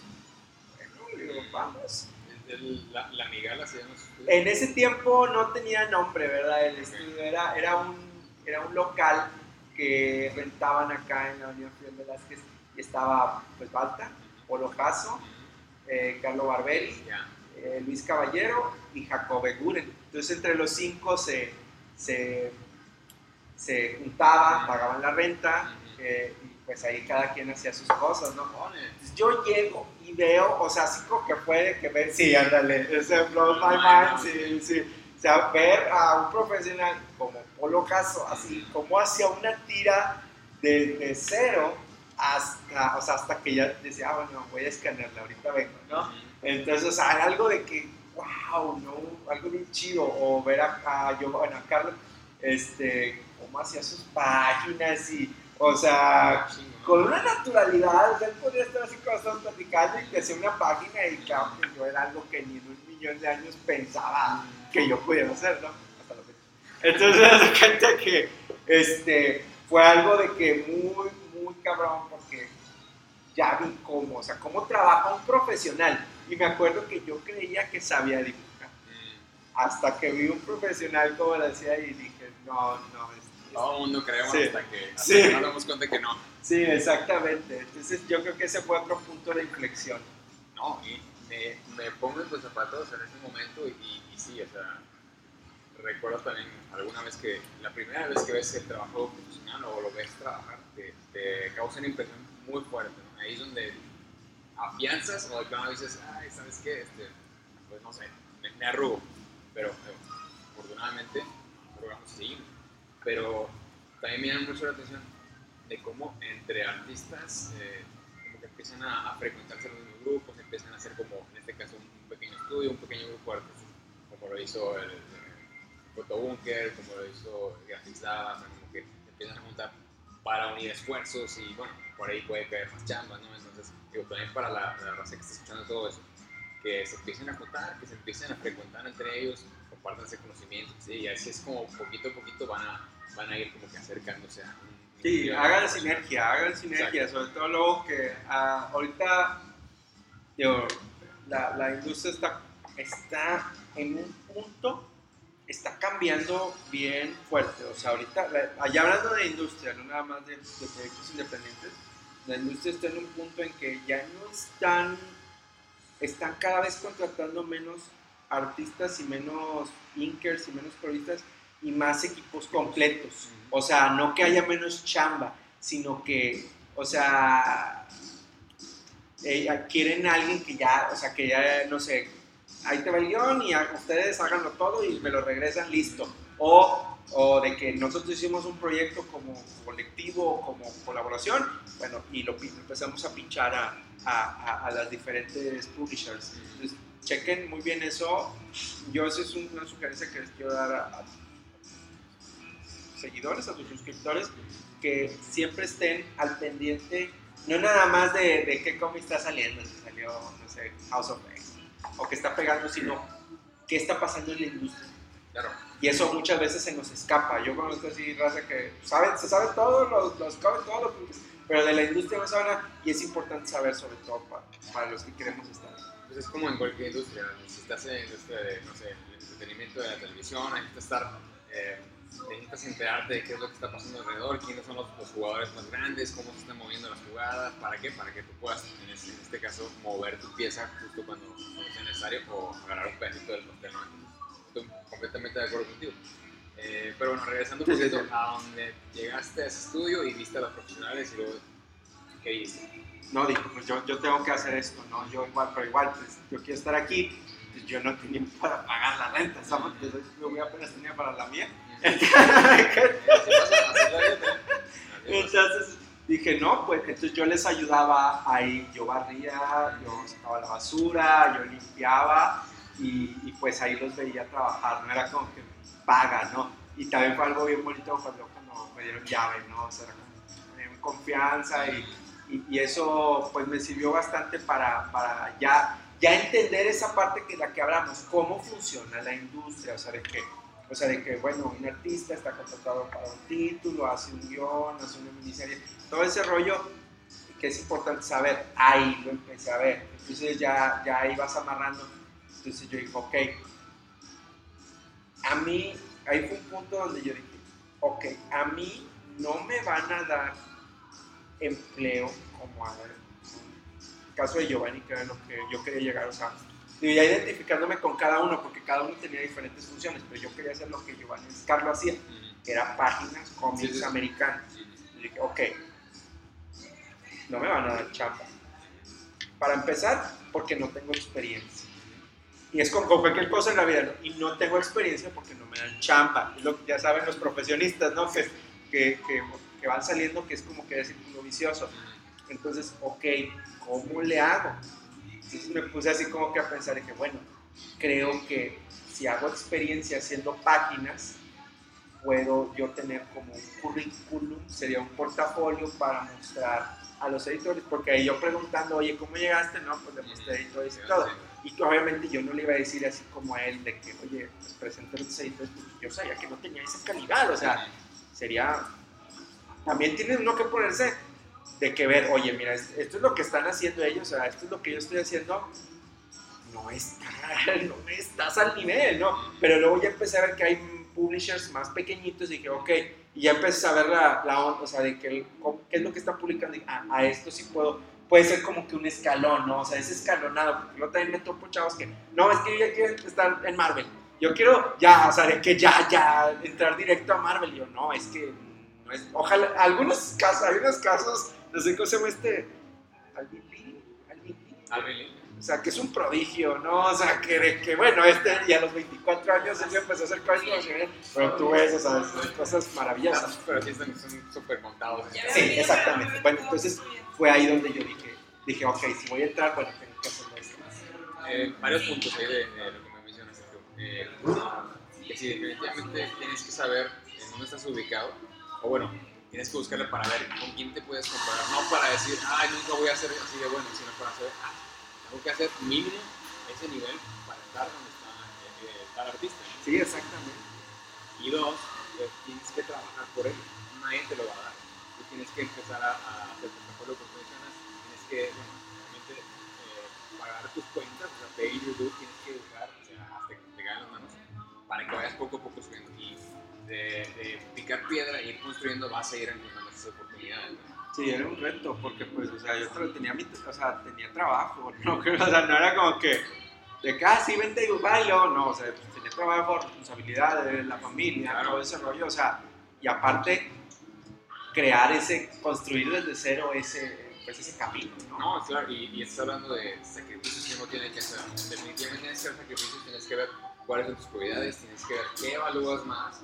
bueno, le digo, vamos. El- la, la migala se llama. En ese tiempo no tenía nombre, ¿verdad? El estudio era, era, un, era un local que rentaban acá en la Unión Fidel Velázquez y estaba pues Balta, Polo Jasso, eh, Carlo Barberi, eh, Luis Caballero y Jacob Guren. Entonces entre los cinco se, se, se juntaban, pagaban la renta eh, y pues ahí cada quien hacía sus cosas, ¿no? Entonces, yo llego y veo, o sea, así como que puede que ver, sí, ándale, ese blows my mind, sí, sí. O sea, ver a un profesional como Polo Caso, así como hacía una tira desde cero hasta, o sea, hasta que ya decía, ah, bueno, voy a escanearla, ahorita vengo, ¿no? Entonces, o sea, algo de que, wow, ¿no? Algo bien chido. O ver a, a yo, bueno, a Carlos, este, cómo hacía sus páginas y, o sea, con una naturalidad, o sea, él podría estar así estamos platicando y te hacía una página y claro que yo era algo que ni en un millón de años pensaba que yo pudiera hacer, ¿no? Hasta la fecha. Entonces, de cuenta que este, fue algo de que muy, muy cabrón porque ya vi cómo, o sea, cómo trabaja un profesional. Y me acuerdo que yo creía que sabía dibujar. Mm. Hasta que vi un profesional como lo hacía y dije, no, no, es, Todo el mundo creemos Sí. hasta, que, hasta Sí. que nos damos cuenta que no. Sí, exactamente. Entonces yo creo que ese fue otro punto de inflexión. No, y me, me pongo en tus zapatos en ese momento y, y sí, o sea, recuerdo también alguna vez que la primera vez que ves el trabajo profesional o lo ves trabajar, te, te causa una impresión muy fuerte. ¿no? Ahí es donde afianzas o de plano dices, ay, ¿sabes qué? Este, pues no sé, me, me arrugo. Pero eh, afortunadamente logramos seguir. Pero también me llama mucho la atención de cómo entre artistas eh, como que empiezan a, a frecuentarse los mismos grupos, empiezan a hacer como, en este caso, un pequeño estudio, un pequeño grupo de artistas, como lo hizo el, Fotobunker, como lo hizo Graphics Lab, o sea, como que empiezan a juntar para unir esfuerzos y bueno, por ahí puede caer más chamba, ¿no? Entonces, digo, también para la raza que está escuchando todo eso, que se empiecen a juntar, que se empiecen a frecuentar entre ellos, compartanse conocimientos, ¿sí? y así es como poquito a poquito van a, van a ir como que acercándose a un... Sí, hagan sinergia, hagan sinergia, sobre todo luego que ah, ahorita digo, la, la industria está, está en un punto está cambiando bien fuerte. O sea, ahorita, la- allá hablando de industria, no nada más de, de proyectos independientes, la industria está en un punto en que ya no están, están cada vez contratando menos artistas y menos inkers y menos coristas y más equipos completos. O sea, no que haya menos chamba, sino que, o sea, eh, quieren a alguien que ya, o sea, que ya, no sé, ahí te va el guion y a- ustedes háganlo todo y me lo regresan listo. O, de que nosotros hicimos un proyecto como colectivo o como colaboración, bueno, y lo, empezamos a pinchar a, a- las diferentes publishers. Entonces, chequen muy bien eso. Yo, esa es una sugerencia que les quiero dar a, a seguidores, a tus suscriptores, que siempre estén al pendiente, no nada más de, qué cómic está saliendo, si salió, House of X, o que está pegando, sino qué está pasando en la industria. Claro. Y eso muchas veces se nos escapa. Yo conozco así raza que saben, se sabe todo, los, los cómics, todo lo que- pero de la industria no saben nada, y es importante saber sobre todo para, para los que queremos estar. Pues es como en cualquier industria, si estás en la industria de, no sé, el entretenimiento de la televisión, necesitas estar, eh, necesitas enterarte de qué es lo que está pasando alrededor, quiénes son los, los jugadores más grandes, cómo se están moviendo las jugadas, para qué, para que tú puedas, en este, en este caso, mover tu pieza justo cuando, cuando sea necesario o agarrar un pedacito del pastel, ¿no? Estoy completamente de acuerdo contigo. Eh, pero bueno, regresando un poquito sí. a donde llegaste a ese estudio y viste a los profesionales y luego, ¿qué viste? No, dijo, pues yo, yo tengo que hacer esto, ¿no? Yo igual, pero igual, pues yo quiero estar aquí, pues yo no tenía para pagar la renta, ¿sabes? Yo, yo apenas tenía para la mía. Entonces dije, no, pues entonces yo les ayudaba ahí, yo barría, yo sacaba la basura, yo limpiaba y, y pues ahí los veía trabajar, no era como que paga, ¿no? Y también fue algo bien bonito cuando, cuando me dieron llave, ¿no? O sea, era como, confianza y, y, y eso pues me sirvió bastante para, para ya, ya entender esa parte que la que hablamos, cómo funciona la industria, o sea, de que o sea, de que, bueno, un artista está contratado para un título, hace un guion, hace una miniserie, todo ese rollo que es importante saber, ahí lo empecé a ver. Entonces ya, ya ahí vas amarrando. Entonces yo dije, ok, a mí, ahí fue un punto donde yo dije, ok, a mí no me van a dar empleo como a ver, el caso de Giovanni, que era lo que yo quería llegar, o sea, digo, ya identificándome con cada uno, porque cada uno tenía diferentes funciones, pero yo quería hacer lo que Giovanni Carlos hacía, que era páginas, cómics Sí, sí, sí. americanos. Y dije, ok, no me van a dar chamba. Para empezar, porque no tengo experiencia. Y es como con cualquier cosa en la vida, ¿no? Y no tengo experiencia porque no me dan chamba. Es lo que ya saben los profesionistas, ¿no? Que, que, que, que van saliendo, que es como que es círculo vicioso. Entonces, ok, ¿cómo le hago? Entonces me puse así como que a pensar y que, bueno, creo que si hago experiencia haciendo páginas, puedo yo tener como un currículum, sería un portafolio para mostrar a los editores, porque ahí yo preguntando, oye, ¿cómo llegaste? No, pues le mostré editores y todo. Y obviamente yo no le iba a decir así como a él de que, oye, pues presenta los editores, porque yo sabía que no tenía esa calidad, o sea, sería... También tiene uno que ponerse de que ver, oye, mira, es- esto es lo que están haciendo ellos, o sea, esto es lo que yo estoy haciendo, no, está, no estás al nivel, ¿no? Pero luego ya empecé a ver que hay publishers más pequeñitos y dije, ok, y ya empecé a ver la, la onda, o sea, de que, qué es lo que están publicando, y a, a esto sí puedo, puede ser como que un escalón, ¿no? O sea, es escalonado, porque yo también me topo chavos que, no, es que yo ya quiero estar en Marvel, yo quiero ya, o sea, de que ya, ya, entrar directo a Marvel, yo, no, es que, no es, ojalá, algunos casos, hay unos casos, no sé cómo se llama este, Alvin Lee, Alvin. O sea, que es un prodigio, ¿no? O sea, que, de que bueno, este y a los 24 años él ya empezó a hacer cosas pero tú ves, o sea, cosas maravillosas. Pero sí están son súper montados. Sí, exactamente. Bueno, entonces fue ahí donde yo dije, dije, ok, si voy a entrar, bueno, tengo que hacerlo esto. Eh, varios puntos ahí de, de lo que me mencionas. Eh, que sí, definitivamente tienes que saber en dónde estás ubicado, o bueno, tienes que buscarle para ver con quién te puedes comparar, no para decir, ay, nunca voy a ser así de bueno, sino para saber, ah, tengo que hacer mínimo ese nivel para estar donde está eh, eh, el artista. Sí, exactamente. Y dos, pues, tienes que trabajar por él. Nadie te lo va a dar. Tú tienes que empezar a, a hacer tu lo que mencionas. Tienes que, bueno, realmente eh, pagar tus cuentas, o sea, pay your due, tienes que educar, o sea, hasta que te las manos, para que vayas poco a poco subiendo. Y de, picar piedra y ir construyendo, vas a ir encontrando esas oportunidades. Sí, era un reto, porque pues, o sea, yo tenía, mi, o sea, tenía trabajo, ¿no? o sea, no era como que, de casi vente y bailo, no, o sea, pues, tenía trabajo, responsabilidades, la familia, Claro. todo ese rollo, o sea, y aparte, crear ese, construir desde cero ese, pues, ese camino, ¿no? No, claro, y, y estás hablando de sacrificios que uno tiene que hacer. Definitivamente tienes que hacer sacrificios, tienes que ver cuáles son tus prioridades, tienes que ver qué evalúas más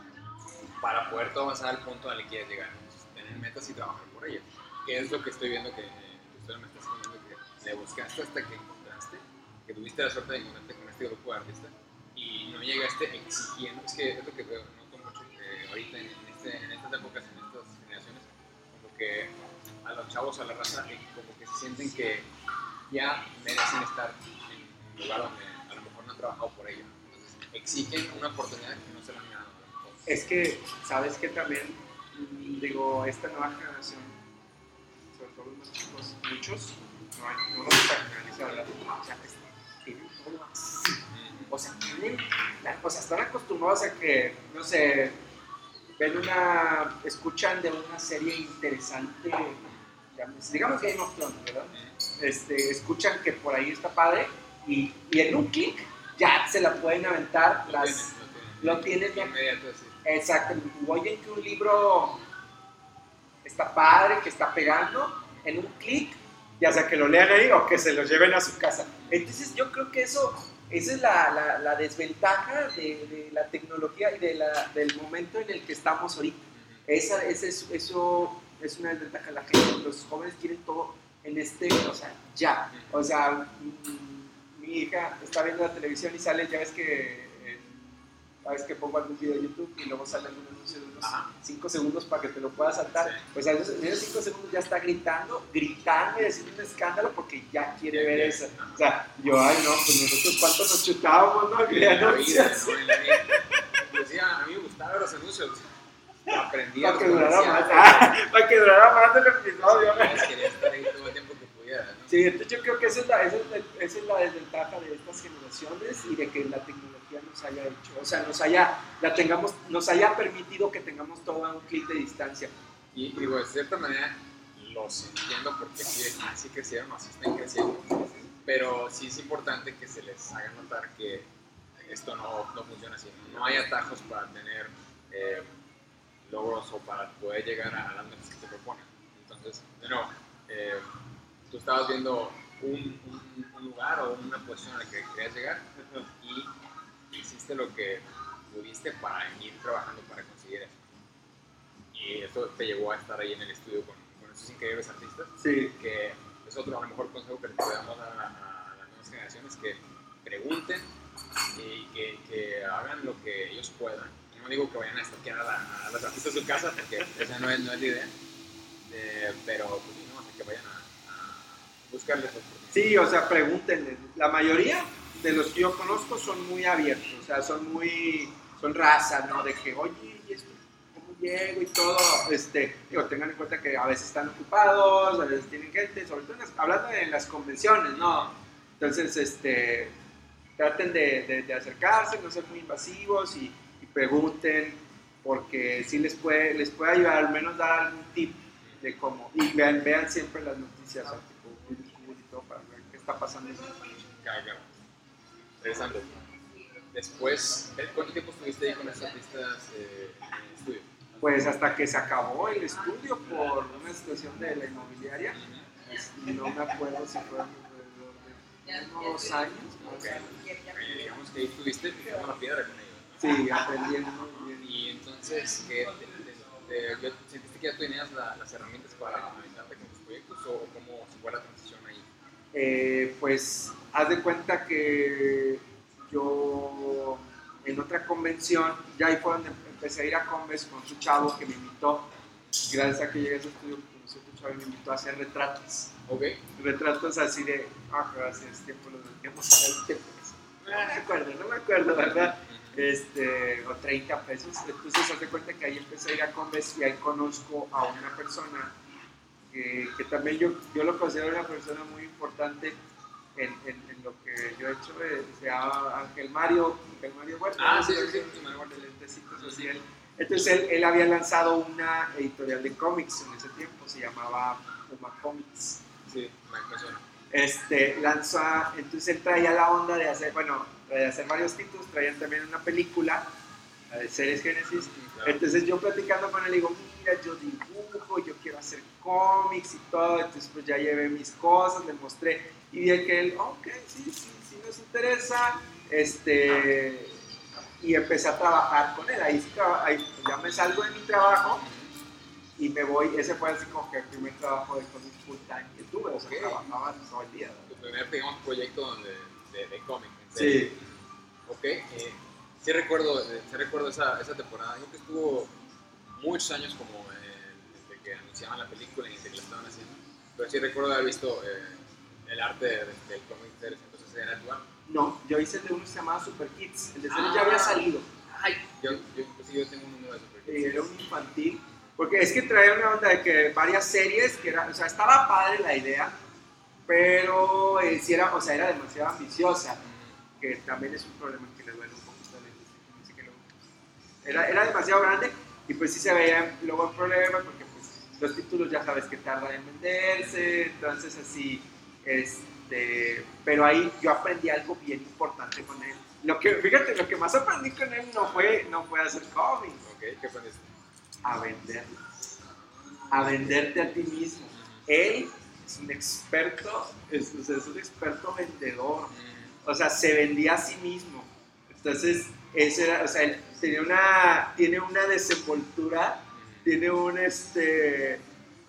para poder avanzar al punto al que quieres llegar. Entonces, tener metas y trabajar por ellas. Es lo que estoy viendo que tú me estás contando que le buscaste hasta que encontraste, que tuviste la suerte de encontrarte con este grupo de artistas y no llegaste exigiendo. Es que es lo que veo, noto mucho que ahorita en, este, en estas épocas, en estas generaciones, como que a los chavos, a la raza, eh, como que se sienten que ya merecen estar en un lugar donde a lo mejor no han trabajado por ello. Entonces exigen una oportunidad que no se la han mejor. Es que, ¿sabes que También, digo, esta nueva generación, más chicos, muchos, no, hay, no vamos a generalizar, ¿verdad? o sea, tienen todo. O sea, tienen, o sea, están acostumbrados a que, no sé, ven una, escuchan de una serie interesante, digamos, digamos Game of Thrones, ¿verdad? Este, escuchan que por ahí está padre y, y en un clic ya se la pueden aventar Lo las... tienen, lo tienen. Exacto, oyen que un libro está padre, que está pegando, en un clic, ya sea que lo lean ahí o que se lo lleven a su casa. Entonces yo creo que eso, esa es la, la- la desventaja de, de la tecnología y de la- del momento en el que estamos ahorita. Esa, ese es- eso es una desventaja. La gente, los jóvenes quieren todo en este, o sea, ya. O sea, mm, mi hija está viendo la televisión y sale, ya ves que, sabes que pongo algún video de YouTube y luego sale algún anuncio de unos Ajá. 5 segundos para que te lo puedas saltar. Sí. Pues a esos, en esos 5 segundos ya está gritando, gritando y haciendo un escándalo porque ya quiere ver eso. O sea, yo, ay no, pues nosotros cuántos nos chutábamos, ¿no? En la vida. ¿no? En la vida. Decía, a mí me gustaban los anuncios. Aprendí a Para que durara más, ah, para que durara más el episodio. ¿no? Quería estar ahí todo el tiempo que pudiera. ¿no? Sí, entonces yo creo que esa es, la, esa, es la, esa es la desventaja de estas generaciones y de que la tecnología nos haya hecho, o sea, nos haya, la tengamos, nos haya permitido que tengamos todo a un clic de distancia. Y digo, de cierta manera los entiendo porque sí, así crecieron, así están creciendo. Pero sí es importante que se les haga notar que esto no, no funciona así. No hay atajos para tener eh, logros o para poder llegar a las metas que te proponen. Entonces, de nuevo, eh, tú estabas viendo un, un- un lugar o una posición a la que querías llegar y hiciste lo que pudiste para ir trabajando para conseguir eso. Y eso te llevó a estar ahí en el estudio con, con esos increíbles artistas, Sí, que es otro a lo mejor consejo que les podemos dar a, a las nuevas generaciones, que pregunten y que, que hagan lo que ellos puedan. Y no digo que vayan a estoquear a, la- a los artistas de su casa, porque esa no es, no es la idea, Eh, pero pues no, o sea, que vayan a, a buscarles oportunidades. sí, o sea, pregúntenle. La mayoría de los que yo conozco son muy abiertos, o sea, son muy, son raza, ¿no? De que, oye, ¿y cómo llego y todo? Este, digo, tengan en cuenta que a veces están ocupados, a veces tienen gente, sobre todo en las- hablando de las convenciones, ¿no? Entonces, este, traten de, de- acercarse, no ser muy invasivos y, y pregunten, porque sí les puede, les puede ayudar, al menos dar algún tip de cómo, y vean, vean siempre las noticias, tipo, para ver qué está pasando. Interesante. Después, ¿eh, ¿cuánto tiempo estuviste ahí con esos artistas eh, en el estudio? Pues hasta que se acabó el estudio por una situación de la inmobiliaria, y no me acuerdo si fueron alrededor de unos años, más o menos. Eh, digamos que ahí estuviste picando la piedra con ellos. ¿no? Sí, aprendiendo muy bien. Y entonces, ¿qué, te- te- te- ¿sentiste que ya tenías la- las herramientas para aventarte con tus proyectos o, o cómo se fue la transición ahí? Eh, pues haz de cuenta que yo en otra convención, ya ahí fue donde empecé a ir a Conves con su chavo que me invitó, gracias a que llegué a ese estudio, conocí a otro chavo y me invitó a hacer retratos. Ok. Retratos así de, ah, gracias, tiempo los vendíamos a 20 pesos. No me acuerdo, no me acuerdo, ¿verdad? Este, o 30 pesos. Entonces, haz de cuenta que ahí empecé a ir a Conves y ahí conozco a una persona que, que también yo, yo lo considero una persona muy importante en, en, en lo que yo he hecho. eh, se llama Ángel Mario, Ángel Mario Huerta. Ah, sí, sí, sí. Ángel Mario Huerta, de lentecitos, así él. Entonces él, él había lanzado una editorial de cómics en ese tiempo, se llamaba Puma Comics. Sí, me. Este, lanzó, entonces él traía la onda de hacer, bueno, de hacer varios títulos, traían también una película, la de Series Genesis. Claro. Entonces yo platicando con él digo, mira, yo dibujo, yo quiero hacer cómics y todo, entonces pues ya llevé mis cosas, le mostré y vi que él, ok, sí, sí, sí nos interesa, este, y empecé a trabajar con él, ahí, ahí ya me salgo de mi trabajo y me voy, ese fue así como que el primer trabajo de cómics full time que tuve, o sea, trabajaba todo el día. Tu primer, digamos, proyecto donde, de, de cómic. Sí. Ok, eh, sí recuerdo, eh, sí recuerdo esa, esa temporada. Creo que estuvo muchos años como eh, desde que anunciaban la película y desde que la estaban haciendo. Pero sí recuerdo haber visto eh, el arte de- de- del cómic ese entonces era actual. no, yo hice el de uno que se llamaba Super Kids, el de Series Ah. ya había salido. Ay, yo, yo, pues yo tengo un número de Super Kids. era un infantil. Porque es que traía una onda de que varias series, que era, o sea, estaba padre la idea, pero eh, sí era, o sea, era demasiado ambiciosa, que también es un problema que le duele un poco a Era, era demasiado grande y pues sí se veía luego el problema porque pues los títulos ya sabes que tardan en venderse, entonces así, este, pero ahí yo aprendí algo bien importante con él. Lo que, fíjate, lo que más aprendí con él no fue, no fue hacer cómics, Ok, ¿qué aprendiste? a venderlas, a venderte a ti mismo. Él es un experto, es, un experto vendedor, o sea, se vendía a sí mismo. Entonces, eso era, o sea, él tenía una, tiene una desenvoltura, tiene un, este,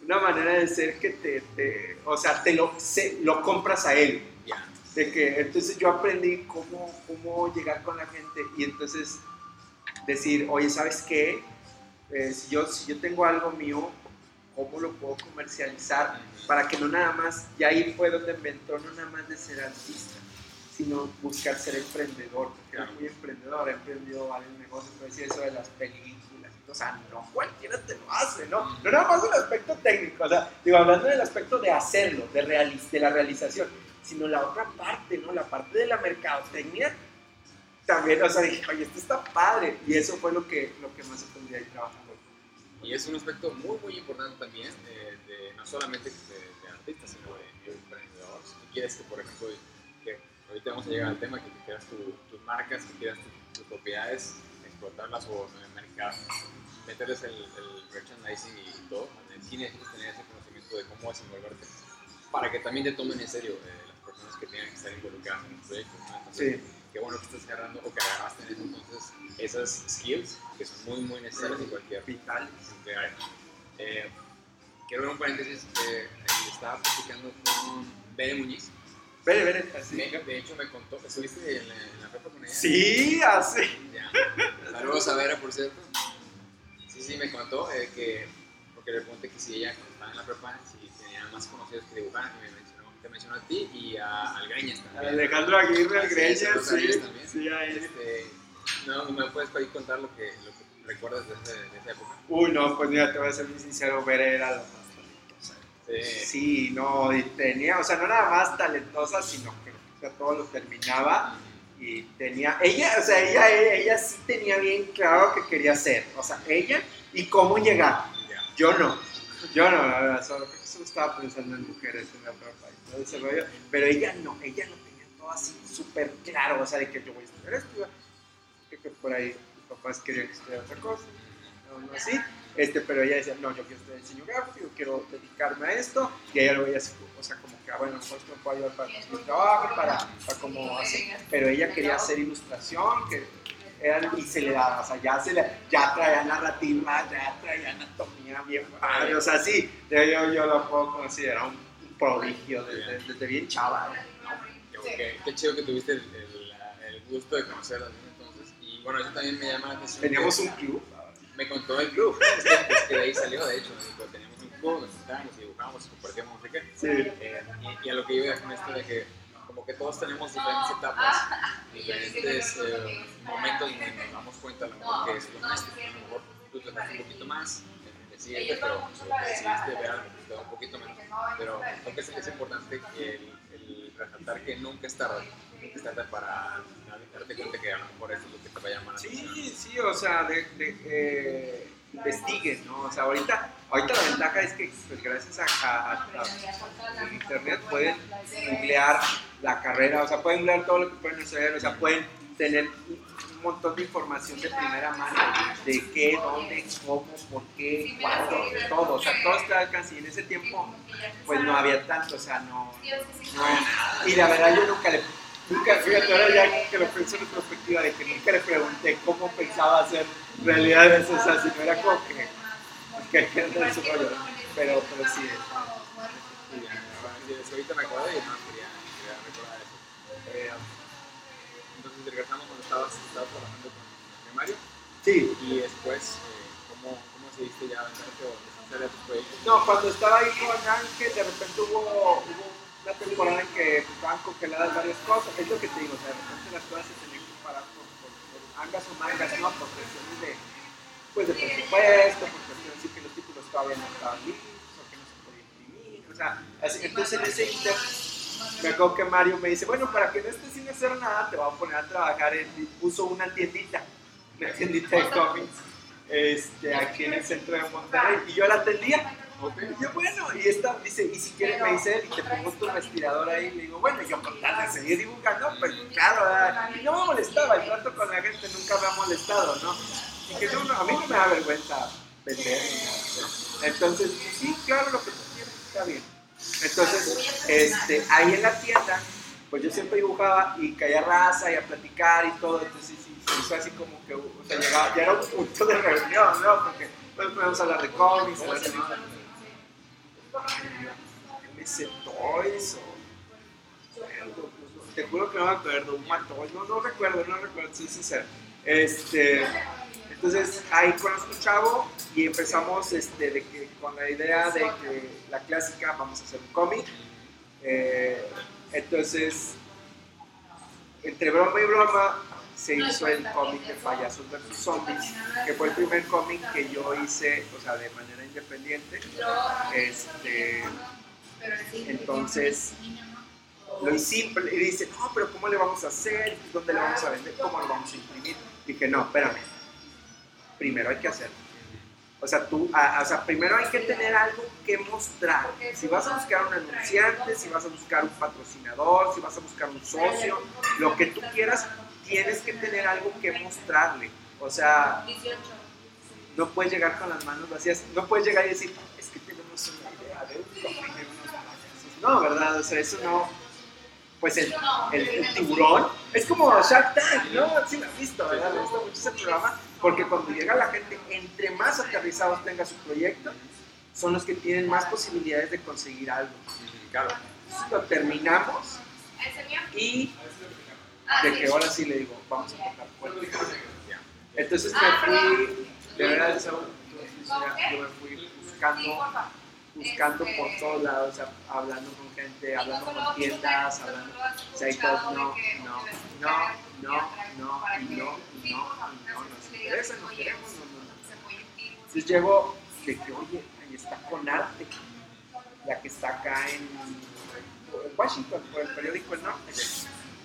una manera de ser que te, te- o sea, te lo, se- lo compras a él. Ya. De que, entonces yo aprendí cómo, cómo llegar con la gente y entonces decir, oye, ¿sabes qué? Eh, si, yo, si yo tengo algo mío, ¿cómo lo puedo comercializar? Para que no nada más, y ahí fue donde me entró no nada más de ser artista, sino buscar ser emprendedor, porque era muy emprendedor, he emprendido varios negocios, pero decía eso de las películas, o sea, no cualquiera te lo hace, ¿no? No nada más el aspecto técnico, o sea, digo, hablando del aspecto de hacerlo, de, realiz de la realización, sino la otra parte, ¿no? La parte de la mercadotecnia, también, o sea, dije, oye, esto está padre, y eso fue lo que, lo que más aprendí ahí trabajando. Y es un aspecto muy, muy importante también, eh, de, no solamente de, de artistas, sino de, de emprendedores. Si quieres que, por ejemplo, que ahorita vamos a llegar al tema, que quieras tu- tus marcas, que quieras tu- tus propiedades, explotarlas o meterles el, el merchandising y todo, en el cine necesitas tener ese conocimiento de cómo desenvolverte, para que también te tomen en serio eh, las personas que tienen que estar involucradas en el proyecto. ¿no? Entonces, Sí. qué bueno que estás agarrando o que agarraste en ese entonces esas skills que son muy, muy necesarias en cualquier Vital. Claro. Eh, quiero ver un paréntesis. Eh, estaba platicando con Bere Muñiz. Vere, vere, así. De, de hecho, me contó. ¿Estuviste en la, en la prepa con ella? Sí, así. Ya. Saludos a Vera, por cierto. Sí, sí, me contó eh, que. Porque le pregunté que si ella, cuando estaba en la prepa, si tenía más conocidos que dibujaban. Y me mencionó, te mencionó a ti y a, al Greñas también. Alejandro Aguirre, el Así Greñas, ellos sí. también. Sí, ahí. Este, no, ¿Me puedes ahí contar lo que, lo que recuerdas de, ese- de esa época? Uy, no, pues mira, te voy a ser muy sincero, Vere era lo. Sí. No, y tenía, o sea, no nada más talentosa, sino que o sea, todo lo terminaba y tenía, ella, o sea, ella, ella sí tenía bien claro que quería hacer, o sea, ella y cómo llegar. Yo no, yo no, la verdad, solo, estaba pensando en mujeres en la prepa y todo ese rollo, pero ella no, ella lo tenía todo así súper claro, o sea, de que yo voy a estudiar esto, creo que por ahí mis papás querían que estudiara otra cosa, no, no así, este, pero ella decía, no, yo quiero estudiar diseño gráfico, quiero dedicarme a esto, y ella lo veía así, o sea, como que, ah, bueno, mejor esto me puede ayudar para conseguir trabajo, para, para como así, pero ella quería hacer ilustración, que era, y se le daba, o sea, ya, se le, ya traía narrativa, ya traía anatomía bien padre, o sea, sí, yo, yo, yo lo puedo considerar un, prodigio desde, desde bien chaval, ¿no? Qué, qué- chido que tuviste el, el- el gusto de conocerla entonces. Y bueno, eso también me llama la atención. Teníamos un club, Me contó el club, es que, es que de ahí salió, de hecho. me dijo, teníamos un club, nos sentábamos y dibujábamos y compartíamos no sé qué. sí, Eh, y, y a lo que yo iba con esto de que como que todos tenemos diferentes etapas, diferentes eh, momentos donde nos damos cuenta a lo mejor que es lo nuestro. A lo mejor tú te das un poquito más en el siguiente, pero lo que decidiste ver algo te da un poquito menos. Pero creo que es, es importante el, el resaltar que nunca es tarde contestarte para darte cuenta que a lo mejor eso es lo que te va a llamar atención. Sí, sí, o sea, de, de, eh, investiguen, ¿no? O sea, ahorita, ahorita la ventaja es que pues, gracias a, a- a- a internet pueden googlear la carrera, o sea, pueden googlear todo lo que pueden hacer, o sea, pueden tener un montón de información de primera mano, de qué, dónde, cómo, por qué, cuándo, todo, o sea, todo está al alcance y en ese tiempo pues no había tanto, o sea, no, no. y la verdad yo nunca le, nunca, fíjate, ahora ya que lo pienso en perspectiva de que nunca le pregunté cómo pensaba hacer realidad eso, o sea, si no era como que, que, que anda en su rollo, pero, pero sí, Y que ahorita me acordé y no quería, quería recordar eso. Eh, entonces regresamos cuando estabas, estabas trabajando con el primario sí, y después, eh, ¿cómo, ¿cómo decidiste ya aventarte o deshacer de tus proyectos? No, cuando estaba ahí con Ángel, de repente hubo, hubo una temporada en que estaban congeladas varias cosas. Es lo que te digo, o sea, las cosas se tenían que parar por, por, por angas o mangas, ¿no? Por cuestiones de, pues, de presupuesto, por cuestiones de que los títulos todavía no estaban listos, o que no se podía imprimir, o sea, entonces en ese inter, me acuerdo que Mario me dice, bueno, para que no estés sin hacer nada, te voy a poner a trabajar en, puso una tiendita, una tiendita de cómics, este, aquí en el centro de Monterrey, y yo la atendía. Y yo, bueno, y esta dice, y si quieres me dice y te pongo tu respirador ahí, le digo, bueno, yo con tal de seguir dibujando, pues claro, y no me molestaba, el trato con la gente nunca me ha molestado, ¿no? Y que no, a mí no me da vergüenza vender. Entonces, sí, claro, lo que tú quieres está bien. Entonces, este, ahí en la tienda, pues yo siempre dibujaba y caía raza y a platicar y todo, entonces se hizo así como que, llegaba, ya era un punto de reunión, ¿no? Porque pues podemos hablar de cómics, hablar de ese Toys o pues, te juro que no me acuerdo, un Matoy, no, no recuerdo, no recuerdo, soy sincero. Este, entonces ahí conozco un chavo y empezamos este, de que, con la idea de que la clásica vamos a hacer un cómic. Eh, entonces, entre broma y broma, se hizo el cómic de Payasos vs Zombies, que fue el primer cómic que yo hice, o sea, de manera independiente. Este, entonces, lo hicimos y dice, no, pero ¿cómo le vamos a hacer? ¿Dónde le vamos a vender? ¿Cómo lo vamos a imprimir? Dije, no, espérame. Primero hay que hacerlo. O sea, tú, a- o sea, primero hay que tener algo que mostrar. Si vas a buscar un anunciante, si vas a buscar un patrocinador, si vas a buscar un socio, lo que tú quieras, tienes que tener algo que mostrarle. O sea, no puedes llegar con las manos vacías, no puedes llegar y decir, es que tenemos una idea de un cómic de unos payasos". No, ¿verdad? O sea, eso no. Pues el, el, el tiburón es como Shark Tank, ¿no? Sí lo has visto, ¿verdad? Me gusta mucho ese programa porque cuando llega la gente, entre más aterrizados tenga su proyecto, son los que tienen más posibilidades de conseguir algo. Claro. Lo terminamos y de que ahora sí le digo, vamos a tocar fuerte. Entonces me fui, de verdad, yo me fui buscando, buscando por todos lados, o sea, hablando con gente, hablando con tiendas, hablando, o sea, y todos, no, no, no, no, no, no, no, no, nos interesa, queremos, no, no, no. Entonces llego de que, oye, ahí está Conarte, la que está acá en, en Washington, por el periódico El Norte.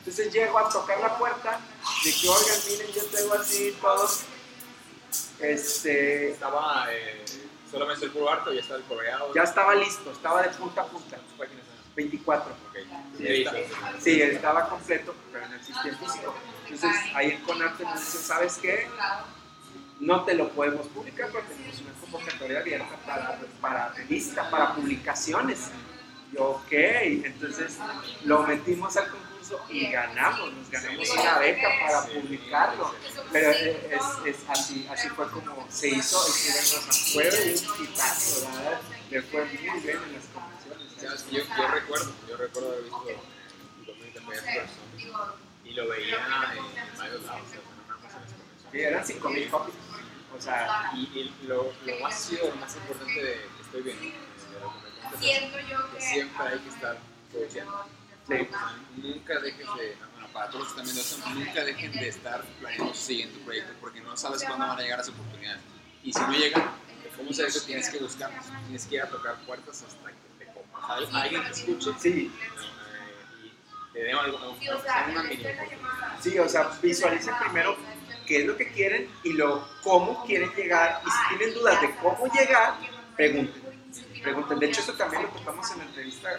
Entonces llego a tocar la puerta de que, oigan, miren, yo tengo así todos, este, Estaba eh, solamente el puro arte o ya estaba el coloreado. ya estaba listo, estaba de punta a punta, ¿Cuántas páginas eran? 24. Ok. Sí, está- Sí, estaba completo, pero no existía en físico. Entonces ahí en Conarte nos dicen, ¿sabes qué? No te lo podemos publicar porque tenemos una convocatoria abierta para, para revista, para publicaciones. Yo, ok, entonces lo metimos al concurso y ganamos, nos ganamos una beca para publicarlo. Pero es, es- así, así fue como se hizo y fue un hitazo, ¿verdad? Le fue muy bien en las convenciones. Yo, yo recuerdo, yo recuerdo haber visto de y lo veía en varios lados, Sí, convenciones. eran 5.000 copies. O sea, Y, y lo, lo más chido, lo más importante de que estoy viendo, de lo que me cuentas, es Siento yo que que siempre hay que estar produciendo. Sí. Nunca dejes de, bueno, para todos los que están viendo esto, nunca dejen de estar planeando su siguiente proyecto porque no sabes cuándo van a llegar las oportunidades. Y si no llegan, ¿cómo se dice? Tienes que buscarlas, tienes que ir a tocar puertas hasta que te copas. Alguien te escuche Sí, eh, te den algo, algo- Sí, o sea, una. Sí, o sea, visualicen primero qué es lo que quieren y luego cómo quieren llegar. Y si tienen dudas de cómo llegar, pregunten. Pregunten. De hecho, eso también lo tocamos en la entrevista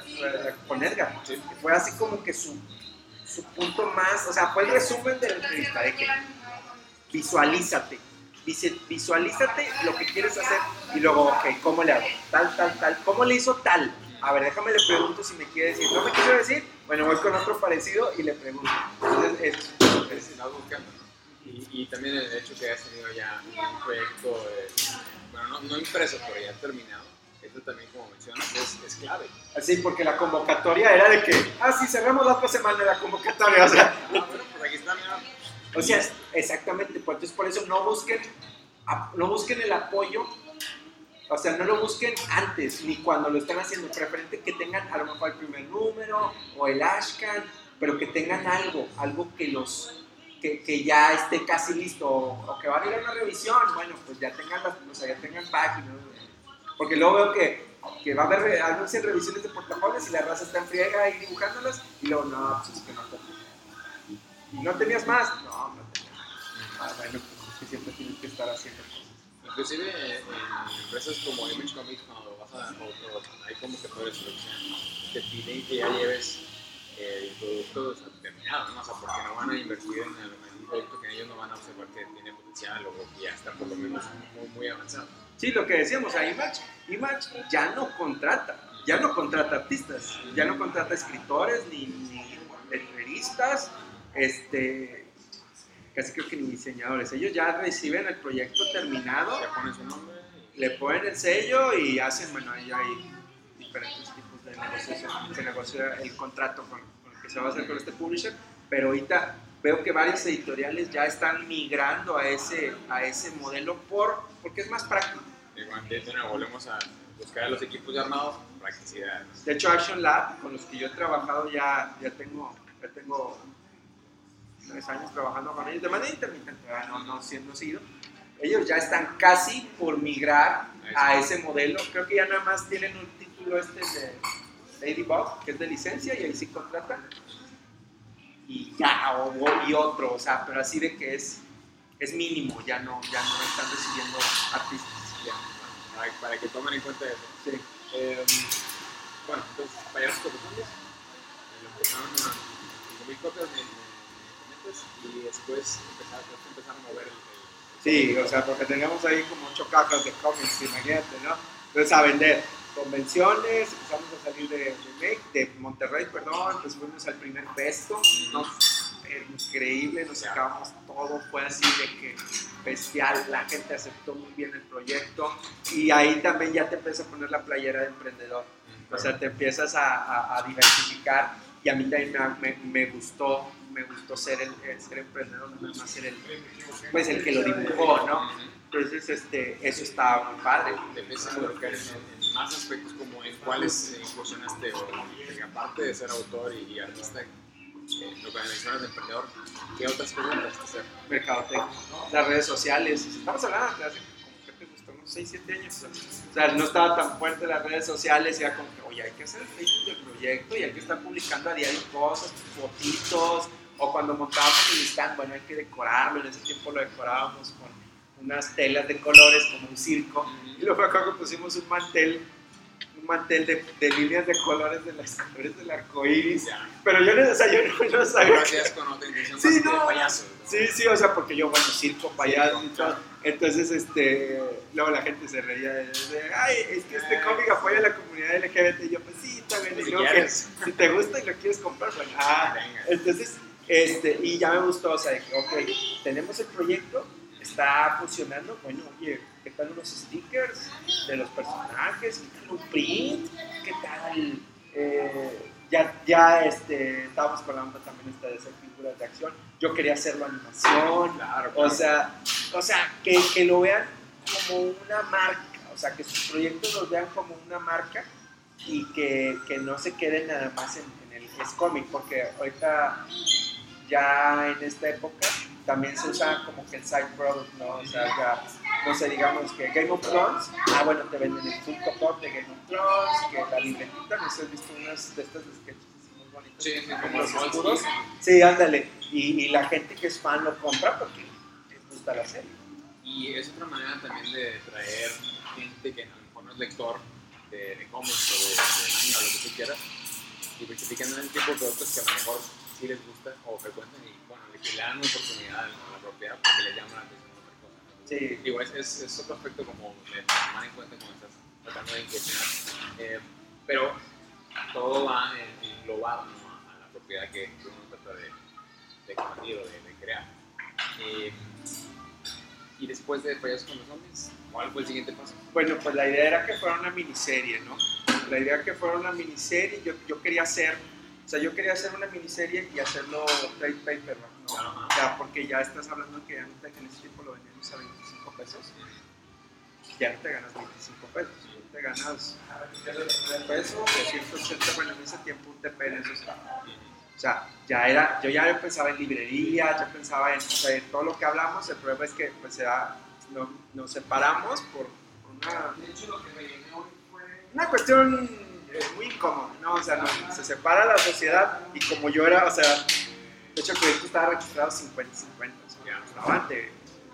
con Edgar. Fue así como que su, su punto más, o sea, fue el resumen de la entrevista, de que visualízate. Dice, visualízate lo que quieres hacer y luego, ok, ¿cómo le hago? Tal, tal, tal. ¿Cómo le hizo tal? A ver, déjame le pregunto si me quiere decir. ¿No me quiere decir? Bueno, voy con otro parecido y le pregunto. Entonces, es, buscando, ¿no? Y, y también el hecho que hayas tenido ya un proyecto, eh, bueno, no, no impreso, pero ya terminado, eso también, como mencionas, es, es clave. Así, porque la convocatoria era de que, ah, sí, cerramos la otra semana la convocatoria. O sea, Ah, bueno, pues aquí está, mira. o sea exactamente. Pues entonces, por eso no busquen, no busquen el apoyo. O sea, no lo busquen antes, ni cuando lo están haciendo. Preferente que tengan a lo mejor el primer número o el ashcan, pero que tengan algo, algo que los que, que ya esté casi listo o, o que van a ir a una revisión. Bueno, pues ya tengan las, o sea, ya tengan páginas. Porque luego veo que, que va a haber re- anuncian revisiones de portafolios y la raza está en friega ahí dibujándolas y luego no, pues es que no tengo. ¿Y no tenías más? No, no tenía más. Ah, bueno, pues es que siempre tienes que estar haciendo cosas. Inclusive eh, en empresas como Image Comics, cuando vas a, o, o hay convocatorias o lo que sea, te piden que ya lleves eh, el producto o sea, terminado, ¿no? O sea, porque no van a invertir en, el- un producto que ellos no van a observar que tiene potencial o que ya está por lo menos muy avanzado. Sí, lo que decíamos, a Image, Image ya no contrata, ya no contrata artistas, ya no contrata escritores ni, ni letreristas, este, casi creo que ni diseñadores. Ellos ya reciben el proyecto terminado, Ya ponen su nombre le ponen el sello y hacen, bueno, ahí hay diferentes tipos de negociación. Se negocia el contrato con, con el que se va a hacer con este publisher, pero ahorita veo que varias editoriales ya están migrando a ese, a ese modelo por, porque es más práctico. de nuevo, volvemos a buscar a los equipos armados, practicidad. De hecho, Action Lab, con los que yo he trabajado, ya, ya, tengo, ya tengo tres años trabajando con ellos, de manera intermitente, no, no siendo sido. Ellos ya están casi por migrar a ese modelo. Creo que ya nada más tienen un título este de Ladybug, que es de licencia, y ahí sí contratan. Y ya, o, y otro, o sea, pero así de que es, es mínimo, ya no, ya no están recibiendo artistas. Ya, para, para que tomen en cuenta eso. Sí. Eh, bueno, entonces, payasos eh, lo empezaron a 5.000 copias, comentas, y después empezaron, empezaron a mover el, el- Sí, o sea, porque teníamos ahí como ocho cajas de cómics, imagínate, ¿no? Entonces a vender convenciones, empezamos a salir de, de, de Monterrey, perdón, pues fuimos al primer festo, ¿no? Eh, increíble, nos sacamos todo, fue así de que bestial, la gente aceptó muy bien el proyecto y ahí también ya te empieza a poner la playera de emprendedor, o sea, te empiezas a, diversificar y a mí también me, gustó, me gustó ser, el, ser emprendedor, no más ser el, pues el que lo dibujó, ¿no? Entonces, este, eso estaba muy padre. te empiezas a en, en más aspectos como en cuáles eh, incursionaste o que aparte de ser autor y, y artista, eh, lo que mencionas de emprendedor, ¿qué otras cosas empezaste hacer? Mercadotecnia, las redes sociales. Estamos hablando de hace como, ¿qué te gustó? Unos 6, 7 años. O sea, no estaba tan fuerte las redes sociales, y era como que, oye, hay que hacer el Facebook del proyecto y hay que estar publicando a diario cosas, fotitos, o cuando montábamos el stand, bueno, hay que decorarlo. En ese tiempo lo decorábamos con unas telas de colores, como un circo. Y luego acá pusimos un mantel, un mantel de, de líneas de colores de los colores del arco iris. Pero yo no, o sea, yo no, no sabía que- con Sí, no. payaso. Sí, sí, o sea, porque yo, bueno, circo, payaso y Circo, todo. Entonces, este, luego la gente se reía de, de, ay, es que este cómic apoya a la comunidad LGBT. Y yo, pues sí, bien. Y Si que, si te gusta y lo quieres comprar, bueno, ah. Venga. Entonces, este, y ya me gustó, o sea, dije, ok, tenemos el proyecto, está funcionando, bueno, oye, ¿qué tal unos stickers de los personajes? ¿Qué tal un print? ¿Qué tal? Eh, ya, ya este, estábamos con la onda también esta de hacer figuras de acción. Yo quería hacerlo animación, Claro, o sea, o sea que, que lo vean como una marca, o sea, que sus proyectos los vean como una marca y que, que no se queden nada más en, en el es cómic, porque ahorita ya en esta época también se usa como que el side product, ¿no? O sea, ya, no sé, digamos que Game of Thrones, ah, bueno, te venden el Funko Pop de Game of Thrones, que la libretita, no sé, has visto unas de estas sketches muy bonitos. Sí, sí, como los moldes. Sí, ándale. Y, y la gente que es fan lo compra porque les gusta la serie. Y es otra manera también de traer gente que a lo mejor no es lector de, de cómics o de, de manga o lo que tú quieras, diversificando en el tipo de productos que a lo mejor sí les gusta o frecuentan y bueno, le, dan una oportunidad a la propiedad porque les llama la atención otra cosa. ¿no? Sí. Digo, es, es, es otro aspecto como de tomar en cuenta cuando estás tratando de incursionar. Eh, pero todo va en- englobado ¿no? a, la propiedad que uno trata de, de expandir o de, de crear. Eh, y después de Payasos con los Zombies, ¿cuál fue el siguiente paso? Bueno, pues la idea era que fuera una miniserie, ¿no? La idea que fuera una miniserie, yo, yo quería hacer, o sea, yo quería hacer una miniserie y hacerlo trade paperback, ¿no? Ajá. O sea, porque ya estás hablando que antes en ese tiempo lo vendíamos a 25 pesos, ya no te ganas 25 pesos, ya te ganas 9 pesos, 280, bueno, en ese tiempo un TP en esos o sea, ya era, yo ya pensaba en librería, yo pensaba en, o sea, en todo lo que hablamos, el problema es que pues era, no- nos separamos por una, una cuestión eh, muy incómoda, ¿no? O sea, no- se separa la sociedad y como yo era, o sea, de hecho el proyecto estaba registrado 50-50, o sea, estaba ante,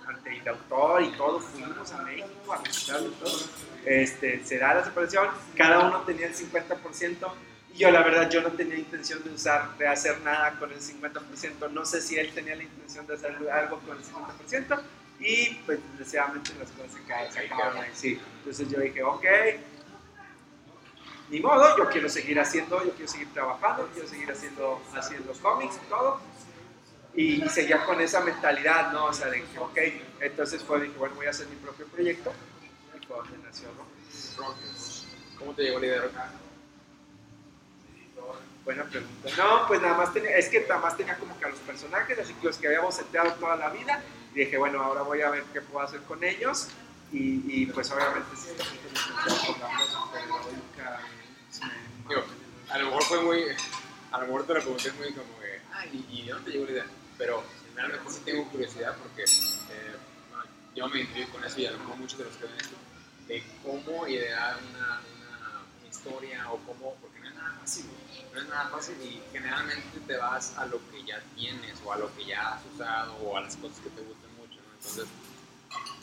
ante el autor y todo, fuimos a México a registrarlo y todo. Este, se da la separación, cada uno tenía el 50%. Y yo la verdad, yo no tenía intención de usar, de hacer nada con el 50%. No sé si él tenía la intención de hacer algo con el 50%. Y pues desgraciadamente las cosas se, caen, se acabaron ahí. Sí. Entonces yo dije, ok, ni modo, yo quiero seguir haciendo, yo quiero seguir trabajando, quiero seguir haciendo, haciendo cómics y todo. Y, y seguía con esa mentalidad, ¿no? O sea, de que, ok, entonces fue, dije, bueno, voy a hacer mi propio proyecto. Y fue donde nació, ¿no? Rockers. ¿Cómo te llegó la idea? Buena pregunta. No, pues nada más tenía, es que nada más tenía como que a los personajes, así que los que habíamos seteado toda la vida. Y dije, bueno, ahora voy a ver qué puedo hacer con ellos. Y, y pues obviamente si esta gente me está cobrando superheroica, pues, me- A lo mejor fue muy. A lo mejor te lo pregunté muy como que. Ay, ¿y de dónde llegó la idea? Pero realmente sí tengo curiosidad porque. eh, yo me identifico con eso y a lo mejor muchos de los que ven esto. De cómo idear una, historia o cómo. Porque no es nada fácil. No es nada fácil y generalmente te vas a lo que ya tienes o a lo que ya has usado o a las cosas que te gustan mucho, ¿no? Entonces,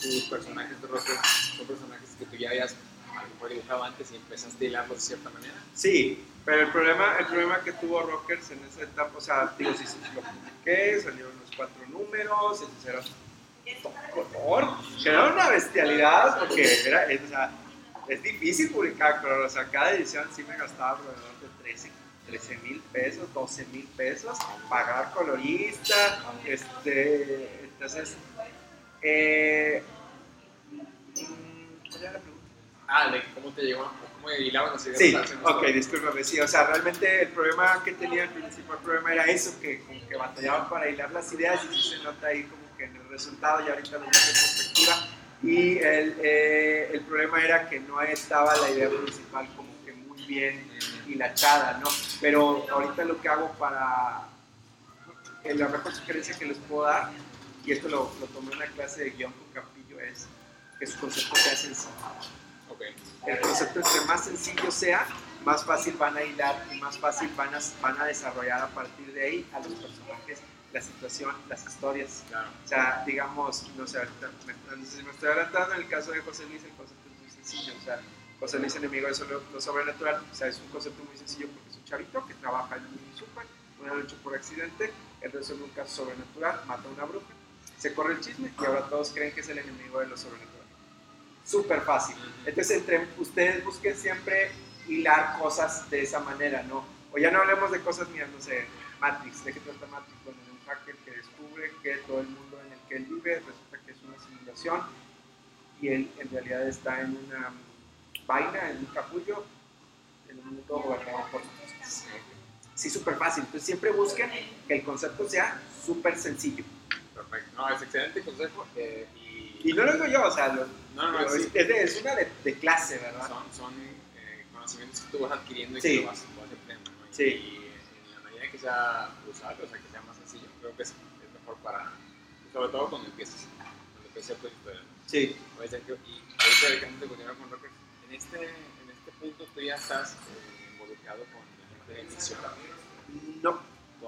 tus personajes de Rockers son personajes que tú ya habías a lo mejor dibujado antes y empezaste a hilarlos de cierta manera. Sí, pero el problema, el problema que tuvo Rockers en esa etapa, o sea, digo, sí, sí, lo publiqué, salieron los cuatro números, entonces era color, era una bestialidad, porque era, es, o sea, es difícil publicar color, o sea, cada edición sí me gastaba alrededor de 13 13 mil pesos, 12 mil pesos, pagar colorista, este, entonces, eh, ¿cuál era la? Ah, de cómo te llegó, cómo hilaban las ideas. Sí, ok, discúlpame, sí, o sea, realmente el problema que tenía, el principal problema era eso, que como que batallaban para hilar las ideas y se nota ahí como que en el resultado y ahorita lo veo en perspectiva. Y el, eh, el problema era que no estaba la idea principal como que muy bien hilachada, ¿no? Pero ahorita lo que hago para, eh, la mejor sugerencia que les puedo dar, y esto lo, lo tomé en una clase de guion con Campillo, es que su concepto sea sencillo Ok. el concepto entre más sencillo sea, más fácil van a hilar y más fácil van a, van a desarrollar a partir de ahí a los personajes, la situación, las historias. Claro. O sea, digamos, no sé, me, si me estoy adelantando, en el caso de José Luis el concepto es muy sencillo, o sea, José Luis enemigo de lo, lo sobrenatural, o sea, es un concepto muy sencillo porque es un chavito que trabaja en un super, una noche por accidente, él resuelve un caso sobrenatural, mata a una bruja, se corre el chisme y ahora todos creen que es el enemigo de lo sobrenatural. Súper fácil. Entonces, entre ustedes busquen siempre hilar cosas de esa manera, ¿no? O ya no hablemos de cosas mías, no sé, Matrix, ¿de qué trata Matrix? Bueno, de un hacker que descubre que todo el mundo en el que él vive resulta que es una simulación y él en realidad está en una vaina, en un capullo, en un mundo gobernado por nosotros. Sí, súper fácil. Entonces, siempre busquen que el concepto sea súper sencillo. Perfecto. No, es excelente consejo. eh, y, Y no lo digo yo, o sea, lo- no, no, sí, es, es de- es una de, de clase, ¿verdad? son, son eh, conocimientos que tú vas adquiriendo y Sí. que lo vas, lo vas aprendiendo. ¿no? Y, Sí. y en la medida que sea usable, o sea, que sea más sencillo, creo que es, es mejor para, sobre todo cuando empiezas, cuando empiezas tu historia. ¿no? Sí. Oye, Sergio, y ahorita de que antes de continuar con Rockers, en este, en este punto tú ya estás eh, involucrado con la gente de Misión. No,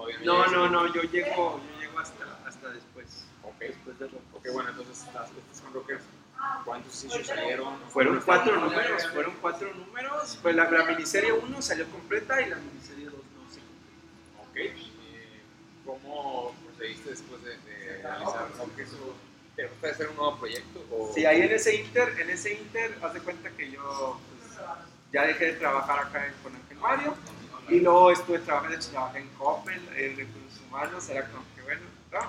llegas- no, no, yo llego, yo llego hasta, hasta después. Ok, Después de rock. ok, bueno, entonces las estas son rockers. ¿Cuántos issues salieron? Fueron ¿Cómo cuatro números, fueron cuatro números. Pues la, la miniserie 1 salió completa y la miniserie 2 no se completó. Ok, eh, ¿cómo procediste después de, de realizar te gusta hacer un nuevo proyecto? O... Sí, ahí en ese inter, en ese inter, haz de cuenta que yo pues, ya dejé de trabajar acá en- con Ángel Mario y luego estuve trabajando, trabajé en Coppel, en Recursos Humanos, era como que bueno, no,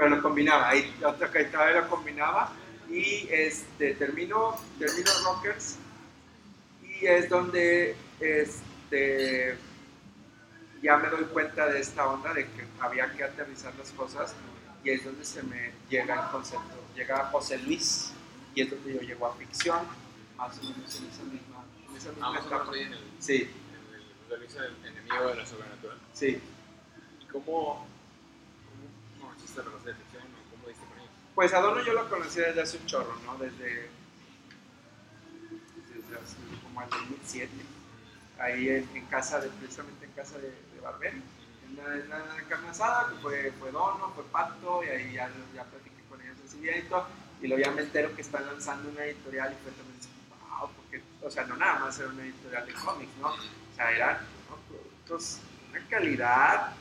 pero lo combinaba, ahí otra que todavía lo combinaba y este, termino, termino Rockers y es donde este, ya me doy cuenta de esta onda de que había que aterrizar las cosas y es donde se me llega el concepto, llega José Luis y es donde yo llego a ficción, más o menos en esa misma, en esa misma Ah, etapa. en el, Sí, en el, Luis, el enemigo de la sobrenatural. sí. ¿Y cómo, la o cómo diste con ellos? Pues a Dono yo lo conocí desde hace un chorro, ¿no? Desde, desde hace como el 2007. Ahí en, en casa, de, precisamente en casa de, de Barbero. En una, en una carne asada, que fue, fue Dono, fue Pato, y ahí ya, ya platiqué con ellos así bien y todo. Y luego ya me entero que están lanzando una editorial y fue también así, wow, porque, o sea, no nada más era una editorial de cómics, ¿no? O sea, eran ¿no? productos, una calidad,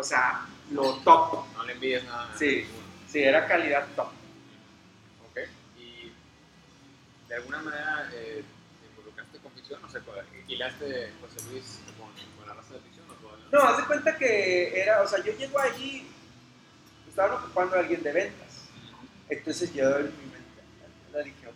o sea, lo top. No le envíes nada. Sí. ninguno. Sí, era calidad top. Ok. ¿Y de alguna manera eh, te involucraste con ficción? O sea, ¿hilaste José Luis con, con la raza de ficción o todavía No, haz de cuenta que era, o sea, yo llego allí, estaban ocupando a alguien de ventas. Entonces yo en mi mente le dije, "Ok,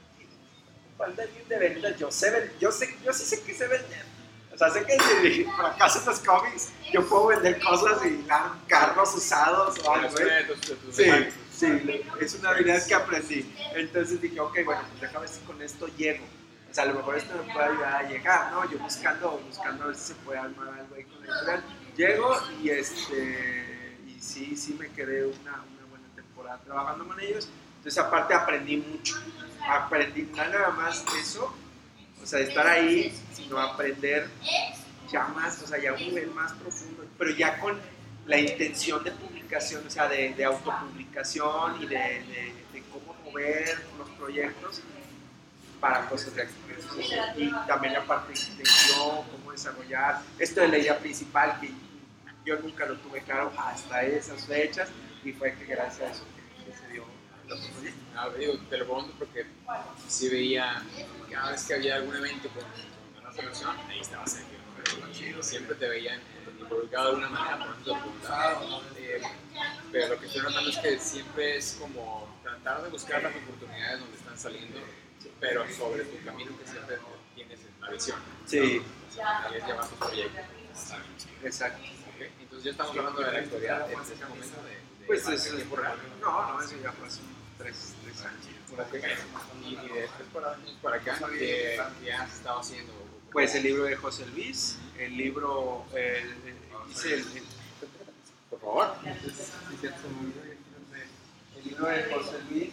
ocupando a alguien de ventas, yo sé, yo sé, yo sí sé que sé vender. O sea, sé que si fracaso los cómics, yo puedo vender cosas y dar carros usados o algo. ¿eh? Sí, sí, es una habilidad que aprendí. Entonces dije, ok, bueno, pues déjame ver si con esto llego. O sea, a lo mejor esto me puede ayudar a llegar, ¿no? Yo buscando, buscando a ver si se puede armar algo ahí con la editorial. Llego y este, y sí, sí me quedé una, una buena temporada trabajando con ellos. Entonces aparte aprendí mucho. Aprendí nada más eso, o sea, de estar ahí, sino aprender ya más, o sea, ya un nivel más profundo, pero ya con la intención de publicación, o sea, de, de autopublicación y de, de- de cómo mover los proyectos para cosas de expresión. Y también la parte de intención, cómo desarrollar esto de la idea principal, que yo nunca lo tuve claro hasta esas fechas, y fue que gracias a eso que, que se dio. Ah, digo, te lo pregunto porque sí veía cada vez que había algún evento con, con la ficción, ahí estaba Sergio. ¿no? Siempre te veían involucrado de alguna manera, por te preguntaba. Eh, pero lo que estoy notando es que siempre es como tratar de buscar las oportunidades donde están saliendo, pero sobre tu camino que siempre tienes en la visión. Sí. O sea, es llevar tus proyectos. Exacto. Entonces ya estamos hablando de la historia en ese momento de Pues en es, real. no, no, eso ya hace tres, tres años. por. Y, y después para, para acá, ¿qué, qué has estado haciendo? Pues el libro de José Luis, el libro, el, hice el, Por favor. el libro de José Luis.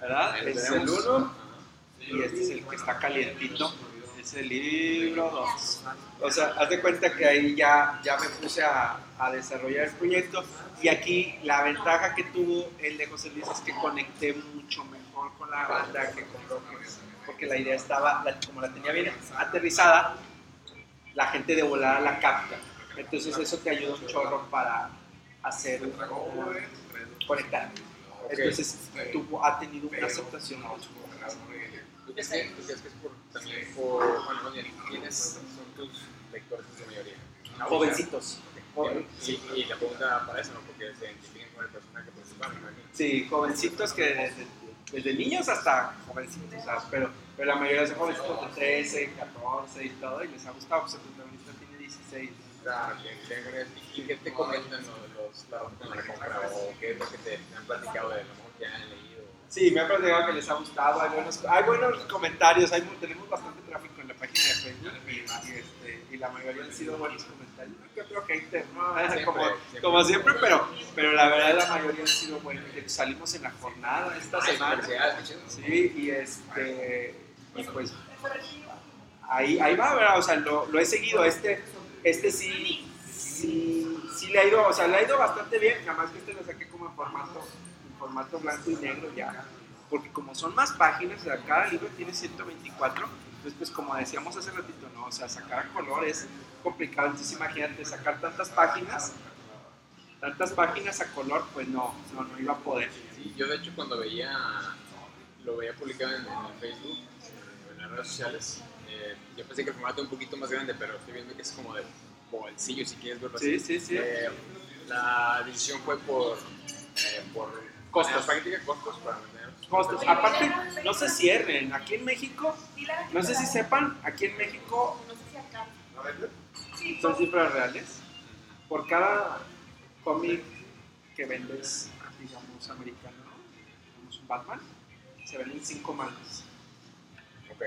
¿Verdad? Es el uno y este es el que está calientito. Es el libro 2. O sea, haz de cuenta que ahí ya, ya me puse a, a desarrollar el proyecto y aquí la ventaja que tuvo el de José Luis es que conecté mucho mejor con la banda que con Rockers, porque la idea estaba, como la tenía bien aterrizada, la gente de volada la capta. Entonces eso te ayuda un chorro para hacer conectar. Ok. Entonces tuvo, ha tenido una aceptación mucho. ¿Tú crees que, tú crees que es por, también por, bueno, más bien, ¿quiénes son tus lectores en su mayoría? Jovencitos. Y, y la pregunta para eso, ¿no? Porque se identifican con el personaje principal, me imagino. Sí, jovencitos que desde, desde niños hasta jovencitos, ¿sabes? Pero, pero la mayoría son jovencitos de 13, 14 y todo, y les ha gustado, pues el protagonista tiene 16. Claro. ¿Y qué te comentan los, los, la la compra o qué es lo que te han platicado de lo mejor que han leído? Sí, me ha platicado que les ha gustado, hay buenos, hay buenos comentarios, hay, tenemos bastante tráfico en la página de Facebook y, este, y la mayoría han sido buenos comentarios. Que otro hater, ¿no? Siempre, como, siempre. como siempre, pero, pero la verdad la mayoría han sido buenos. Salimos en la jornada esta Ay, semana. Sí, y este, y pues ahí, ahí va, ¿verdad? O sea, lo, lo he seguido. Este, este sí, sí, sí le ha ido, o sea, le ha ido bastante bien. Nada más que este lo saqué como en formato, formato blanco y negro ya. Porque como son más páginas, o sea, cada libro tiene 124. Entonces, pues como decíamos hace ratito, ¿no? O sea, sacar a color es complicado. Entonces, imagínate, sacar tantas páginas, tantas páginas a color, pues no, no, no iba a poder. Sí, yo de hecho cuando veía, lo veía publicado en, Facebook, en las redes sociales, eh, yo pensé que el formato era un poquito más grande, pero estoy viendo que es como de bolsillo si quieres verlo así. Sí, sí, sí. Eh, la decisión fue por, eh, por Costos. práctica, costos para costos. Aparte, no se cierren. Aquí en México, no sé si sepan, aquí en México No sé si acá. son cifras reales. Por cada cómic que vendes, digamos, americano, digamos un Batman, se venden 5 manos. Ok.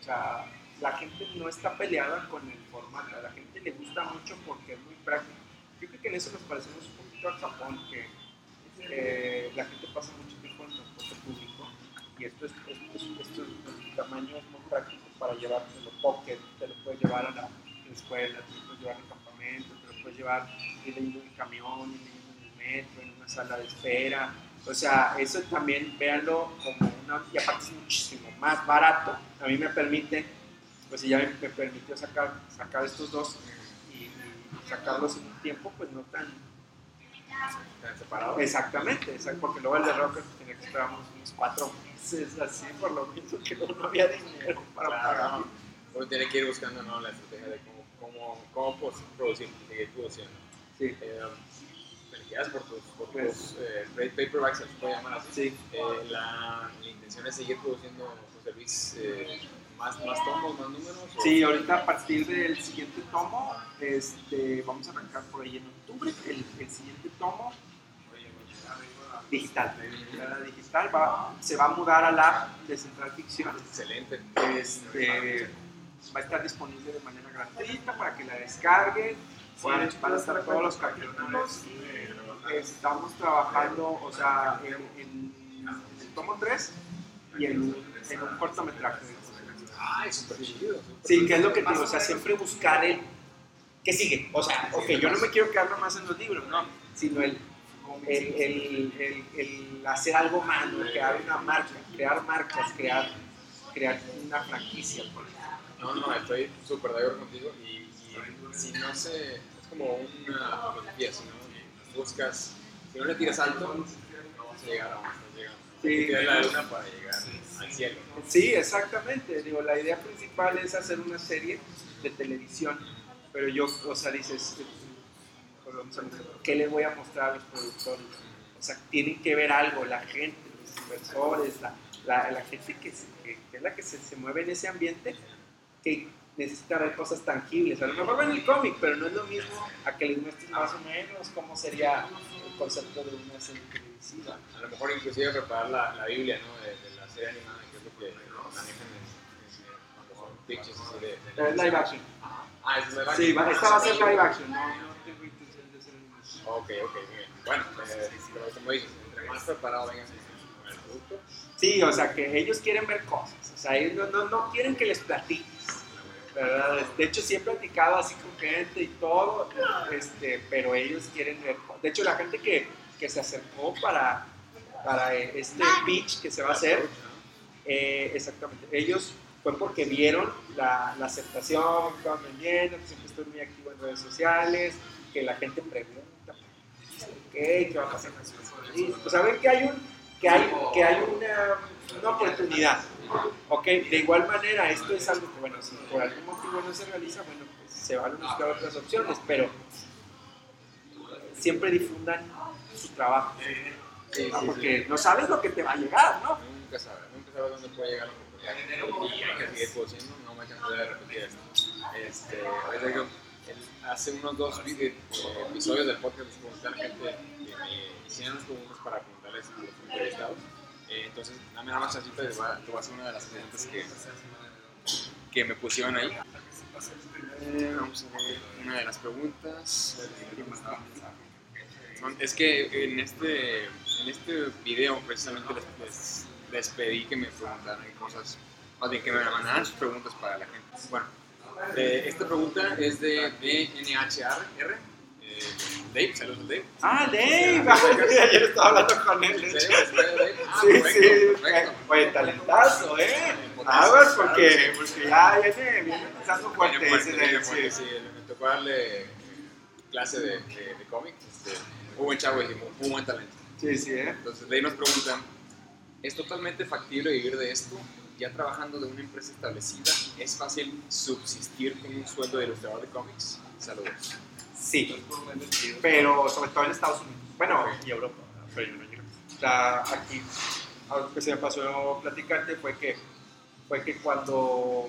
O sea, la gente no está peleada con el formato, a la gente le gusta mucho porque es muy práctico. Yo creo que en eso nos parecemos un poquito a Japón, que eh, la gente pasa mucho tiempo en transporte público y esto es, esto tamaño es muy práctico para llevárselo pocket, te lo puedes llevar a la, escuela, te lo puedes llevar al campamento, te lo puedes llevar leyendo en el camión, en el metro, en una sala de espera. O sea, eso también véanlo como una, y aparte es muchísimo más barato. A mí me permite, pues ya me, permitió sacar, sacar estos dos y sacarlos en un tiempo, pues no tan, Están separados. Exactamente, porque luego el de Rocker pues, tenía que esperar unos, cuatro meses así, por lo mismo que no, no había dinero para pagar. Claro. Uno tiene que ir buscando ¿no? la estrategia de cómo, cómo, cómo pues, producir, seguir produciendo. Sí, Eh, felicidades por tus, por Pues- tus eh, trade paperbacks, se puede llamar así. sí. Eh, la, la intención es seguir produciendo José Luis eh, más, más tomos, más números. o- Sí, ahorita a partir del siguiente tomo, este, vamos a arrancar por ahí en octubre, el, el siguiente tomo digital. Digital va, se va a mudar a la app de Central Ficción. Excelente. Este, va a estar disponible de manera gratuita para que la descarguen. Van, van a estar todos los capítulos. Estamos trabajando, o sea, en, en- en el tomo 3 y en, en un cortometraje. Ay, súper chido. súper Sí, que es lo que te digo, o sea, siempre buscar el que sigue. O sea, ok, yo no me quiero quedar nomás en los libros, no, sino el, el, el, el- el hacer algo más, ¿no? crear una marca, crear marcas, crear, crear una franquicia. por. No, no, estoy súper de acuerdo contigo y, y si no se, es como una filosofía, si no buscas, si no le tiras alto, no vas a llegar a donde estás llegando. Sí. Hay que tirar la luna para llegar al cielo. Sí, exactamente. Digo, la idea principal es hacer una serie de televisión, pero yo, o sea, dices, mismo, ¿qué le voy a mostrar a los productores? O sea, tienen que ver algo, la gente, los inversores, la, la, la gente que, se- que- que es la que se, se mueve en ese ambiente, que necesita ver cosas tangibles. A lo mejor ven el cómic, pero no es lo mismo a que les muestres más o menos cómo sería el concepto de una serie televisiva. A lo mejor inclusive preparar la, la Biblia ¿no? de, de la serie animada, que es lo que manejan en, cuando pitches así de... es live action. Ah, es live action. Sí, va- esta va a ser live action, no, no tengo intención de hacer animación. Ok, ok, bien. Bueno, eh, como dices, entre más preparado vengas con el producto, Sí, o sea, que ellos quieren ver cosas, o sea, ellos no, no, no quieren que les platiques, ¿verdad? De hecho, sí he platicado así con gente y todo, este, pero ellos quieren ver. De hecho, la gente que, que se acercó para, para eh, este pitch que se va a hacer, eh, exactamente, ellos fue porque vieron la, la aceptación, estaban vendiendo, que siempre estoy muy activo en redes sociales, que la gente pregunta, ¿qué? ¿Qué va a pasar? Pues saben que hay, un, que hay, que hay una, una oportunidad. Ok, de igual manera, esto es algo que, bueno, si por algún motivo no se realiza, bueno, pues se van a buscar otras opciones, pero siempre difundan su trabajo. Sí, ¿no? sí, Porque no sabes lo que te va a llegar, ¿no? Nunca sabes, nunca sabes dónde puede llegar la oportunidad. Y hay que seguir produciendo, no me cansaré de repetir esto. Este, ahorita hace unos dos episodios del podcast les pregunté a la gente que me hicieran las preguntas para preguntarles a los entrevistados. Eh, entonces, dame nada más chancita y te voy a te voy a hacer una de las preguntas que, que me pusieron ahí. Eh, vamos a ver una de las preguntas. Es que en este, en este video precisamente les, les- les pedí que me preguntaran cosas, más bien que me mandaran sus preguntas para la gente. Bueno, eh, esta pregunta es de DNHR. Eh, Dave, saludos Dave. Ah, Dave. Ayer estaba hablando con él. Ah, Sí, perfecto, sí. perfecto. Oye, talentazo, ¿eh? Aguas porque, porque ya viene, viene empezando fuerte Viene fuerte, sí. sí. Me tocó darle clase de, de, de cómic. Este, muy buen chavo y muy, muy buen talento. Sí, sí, ¿eh? Entonces, de ahí nos preguntan, ¿es totalmente factible vivir de esto? Ya trabajando de una empresa establecida, ¿es fácil subsistir con un sueldo de ilustrador de cómics? Saludos. Sí, pero sobre todo en Estados Unidos. Bueno, Y Europa, pero yo no llego. o sea, aquí algo que se me pasó platicarte fue que fue que cuando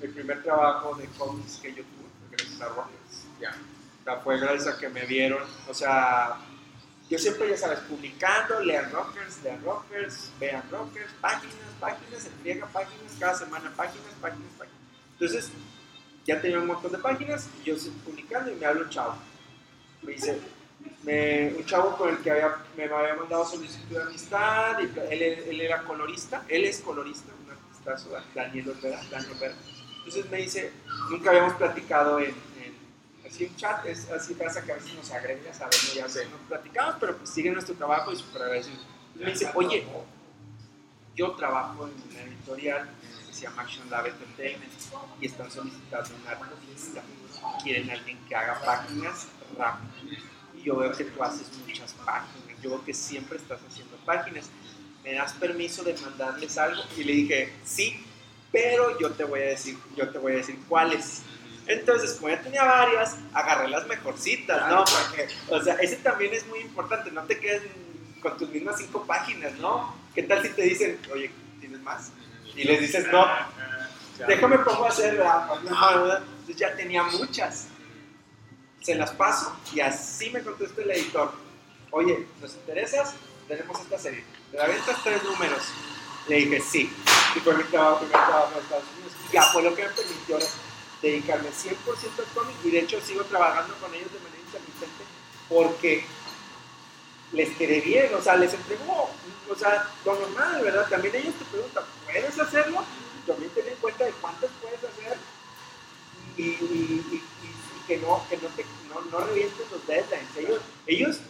el primer trabajo de cómics que yo tuve fue gracias a Rockets. Ya. O sea, fue gracias a que me vieron, o sea, yo siempre, ya sabes, publicando, lean Rockers, lean Rockers, vean Rockers, páginas, páginas, entrega páginas, cada semana páginas, páginas, páginas. Entonces, ya tenía un montón de páginas y yo sigo publicando y me habla un chavo. Me dice, me- un chavo con el que había, me había mandado solicitud de amistad, y él, él era colorista, él es colorista, un artistazo, Daniel Olvera, Daniel Olvera. Entonces me dice, nunca habíamos platicado en, así un chat, es así pasa que a veces nos agregas, a veces ya Sí. no platicamos, pero pues sigue nuestro trabajo y súper agradecido. Entonces me dice, oye, yo trabajo en una editorial que se llama Action Lab Entertainment y están solicitando un artista. Quieren alguien que haga páginas rápido. Y yo veo que tú haces muchas páginas. Yo veo que siempre estás haciendo páginas. ¿Me das permiso de mandarles algo? Y le dije, sí, pero yo te voy a decir, yo te voy a decir cuáles. Entonces, como ya tenía varias, agarré las mejorcitas, ¿no? Porque, o sea, ese también es muy importante, no te quedes con tus mismas cinco páginas, ¿no? ¿Qué tal si te dicen, oye, ¿tienes más? Y les dices, no, déjame pongo a. Entonces ya tenía muchas. Se las paso y así me contestó el editor. Oye, ¿nos interesas? Tenemos esta serie. ¿Te la ventas tres números? Le dije, sí. Y fue mi trabajo, primer trabajo en Estados Unidos. Ya fue lo que me permitió dedicarme 100% al cómic y de hecho sigo trabajando con ellos de manera intermitente porque les quedé bien, o sea, les entregó, o sea, lo normal, ¿verdad? También ellos te preguntan, ¿puedes hacerlo? También ten en cuenta de cuántas puedes hacer y, que no, que no, te, no, no revientes los deadlines. Ellos, ellos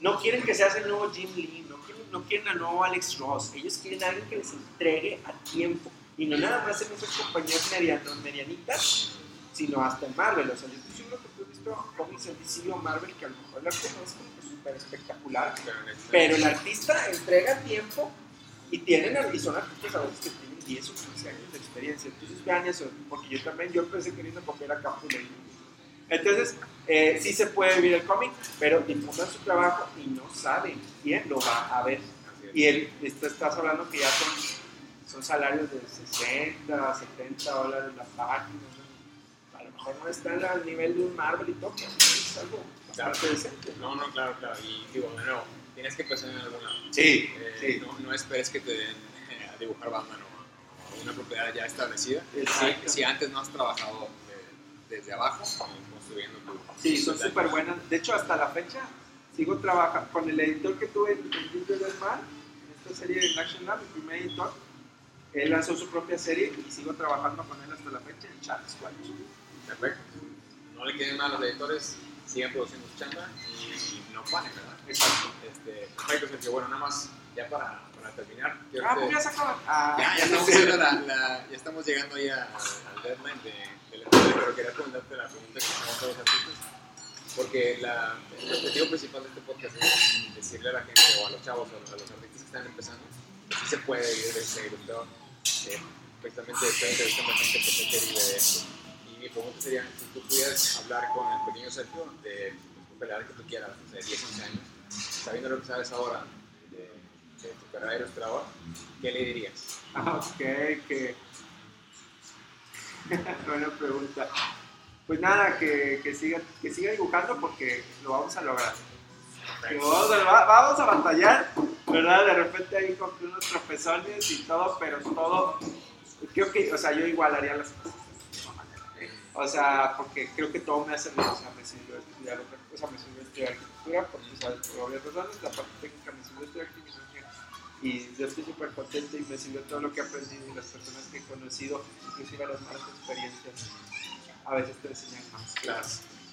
no quieren que seas el nuevo Jim Lee, no quieren, no quieren al nuevo Alex Ross, ellos quieren a alguien que les entregue a tiempo. Y no nada más en esas compañías medianas, medianitas, sino hasta en Marvel. O sea, yo estoy seguro que tú has visto cómics en DC o Marvel que a lo mejor la conozco, es súper espectacular. Pero el artista entrega tiempo y, tienen, y son artistas a veces que tienen 10 o 15 años de experiencia. Entonces vean eso, porque yo también, yo empecé queriendo copiar a Capulino. Entonces, eh, sí se puede vivir el cómic, pero difundan su trabajo y no saben quién lo va a ver. Y él, estás hablando que ya son, son salarios de 60, 70 dólares la página. ¿no? A lo mejor no están al nivel de un Marvel y todo, pero es algo bastante decente. No, no, claro, claro. Y digo, de nuevo, tienes que empezar en algún lado. Sí, Eh, sí. no, no esperes que te den eh, a dibujar Batman o, o una propiedad ya establecida. Exacto. Si, si antes no has trabajado eh, desde abajo, eh, construyendo tu. Sí, son súper buenas. De hecho, hasta la fecha sigo trabajando con el editor que tuve en el Little del Mar, en esta serie de Action Lab, mi primer editor. Él lanzó su propia serie y sigo trabajando con él hasta la fecha en Chat Squad. Perfecto. No le queden mal a los editores, sigan produciendo su chamba y, no paren, ¿verdad? Exacto. Este, perfecto, Sergio. Bueno, nada más, ya para, para terminar. Ah, pues ya se acaba. Ah, Ya, ya, estamos, sí. la, la- ya estamos llegando ahí a- al deadline de, del episodio, pero quería preguntarte la pregunta que hacemos a todos los artistas. Porque la, el objetivo principal de este podcast es decirle a la gente o a los chavos, a, a los artistas que están empezando, sí se puede vivir de ilustrador. Que precisamente estoy entrevistando a gente sé que vive de esto. Y mi pregunta sería, si tú pudieras hablar con el pequeño Sergio de tu edad que tú quieras, sea, 10, 11 años, sabiendo lo que sabes ahora de, de tu carrera de ilustrador, ¿qué le dirías? Ah, Ok, que. Buena pregunta. Pues nada, que, que, siga, que siga dibujando porque lo vamos a lograr. Que Vamos a, va- vamos a batallar, ¿verdad? De repente ahí con unos tropezones y todo, pero todo. Creo que, o sea, yo igual haría las cosas. O sea, porque creo que todo me ha servido. O sea, me sirvió estudiar otra cosa, me sirvió estudiar arquitectura, porque, sea, por obvias razones, la parte técnica me sirvió estudiar arquitectura. Y yo estoy súper contento y me sirvió todo lo que he aprendido y las personas que he conocido, inclusive las malas experiencias, a veces te enseñan más. Claro,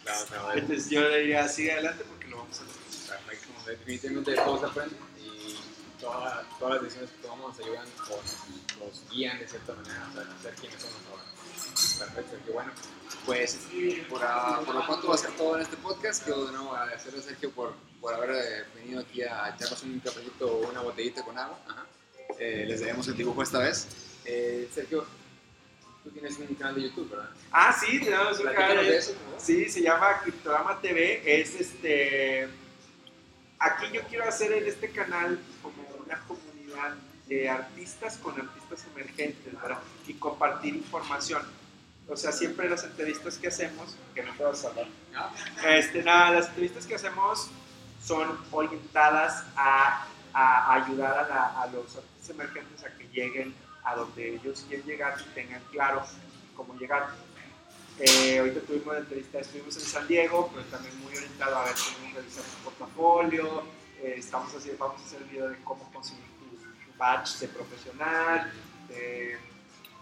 claro, claro. Entonces yo le diría, sigue adelante porque lo vamos a hacer. Perfecto. Definitivamente de todo se aprende y toda- todas las decisiones que tomamos nos ayudan o nos, guían de cierta manera a ser quienes somos ahora. Perfecto, qué bueno. Pues por, ah, por lo pronto va a ser todo en este podcast. Quiero de nuevo agradecerle a Sergio por, por haber eh, venido aquí a echarnos un cafecito o una botellita con agua. Ajá. Eh, les debemos el dibujo esta vez. Eh, Sergio, tú tienes un canal de YouTube, ¿verdad? Ah, sí, tenemos un canal. de eso, favor. Sí, se llama Criptorama TV. Es este. Aquí yo quiero hacer en este canal como una comunidad de artistas con artistas emergentes, ¿verdad? Y compartir información. O sea, siempre las entrevistas que hacemos, que no a hablar. Ah, Este, nada, las entrevistas que hacemos son orientadas a, a ayudar a, la- a los artistas emergentes a que lleguen a donde ellos quieren llegar y tengan claro cómo llegar. Eh, ahorita tuvimos la entrevista, estuvimos en San Diego, pero también muy orientado a ver cómo realizar tu portafolio. Eh, estamos haciendo, vamos a hacer el video de cómo conseguir tu, tu badge de profesional. eh,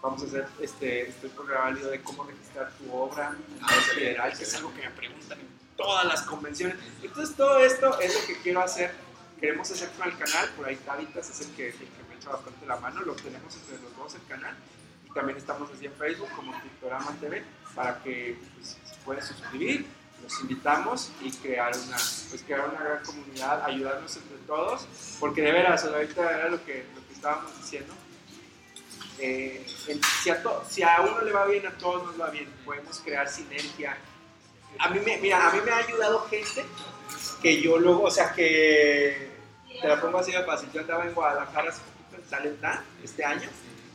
vamos a hacer, este, estoy grabar el video de cómo registrar tu obra Ah, excelente, federal, que es algo que me preguntan en todas las convenciones. Entonces todo esto es lo que quiero hacer, queremos hacer con el canal, por ahí Tavitas es el que, el que me echa bastante la mano, lo tenemos entre los dos el canal. Y también estamos así en Facebook como Criptorama TV para que pues, se puedan suscribir, los invitamos y crear una, pues, crear una gran comunidad, ayudarnos entre todos, porque de veras, ahorita era lo que, lo que estábamos diciendo, eh, el- si, a to- si a uno le va bien, a todos nos va bien, podemos crear sinergia. A mí me, mira, a mí me ha ayudado gente que yo luego, o sea, que te la pongo así de fácil, yo andaba en Guadalajara hace poquito en Talent Land, este año,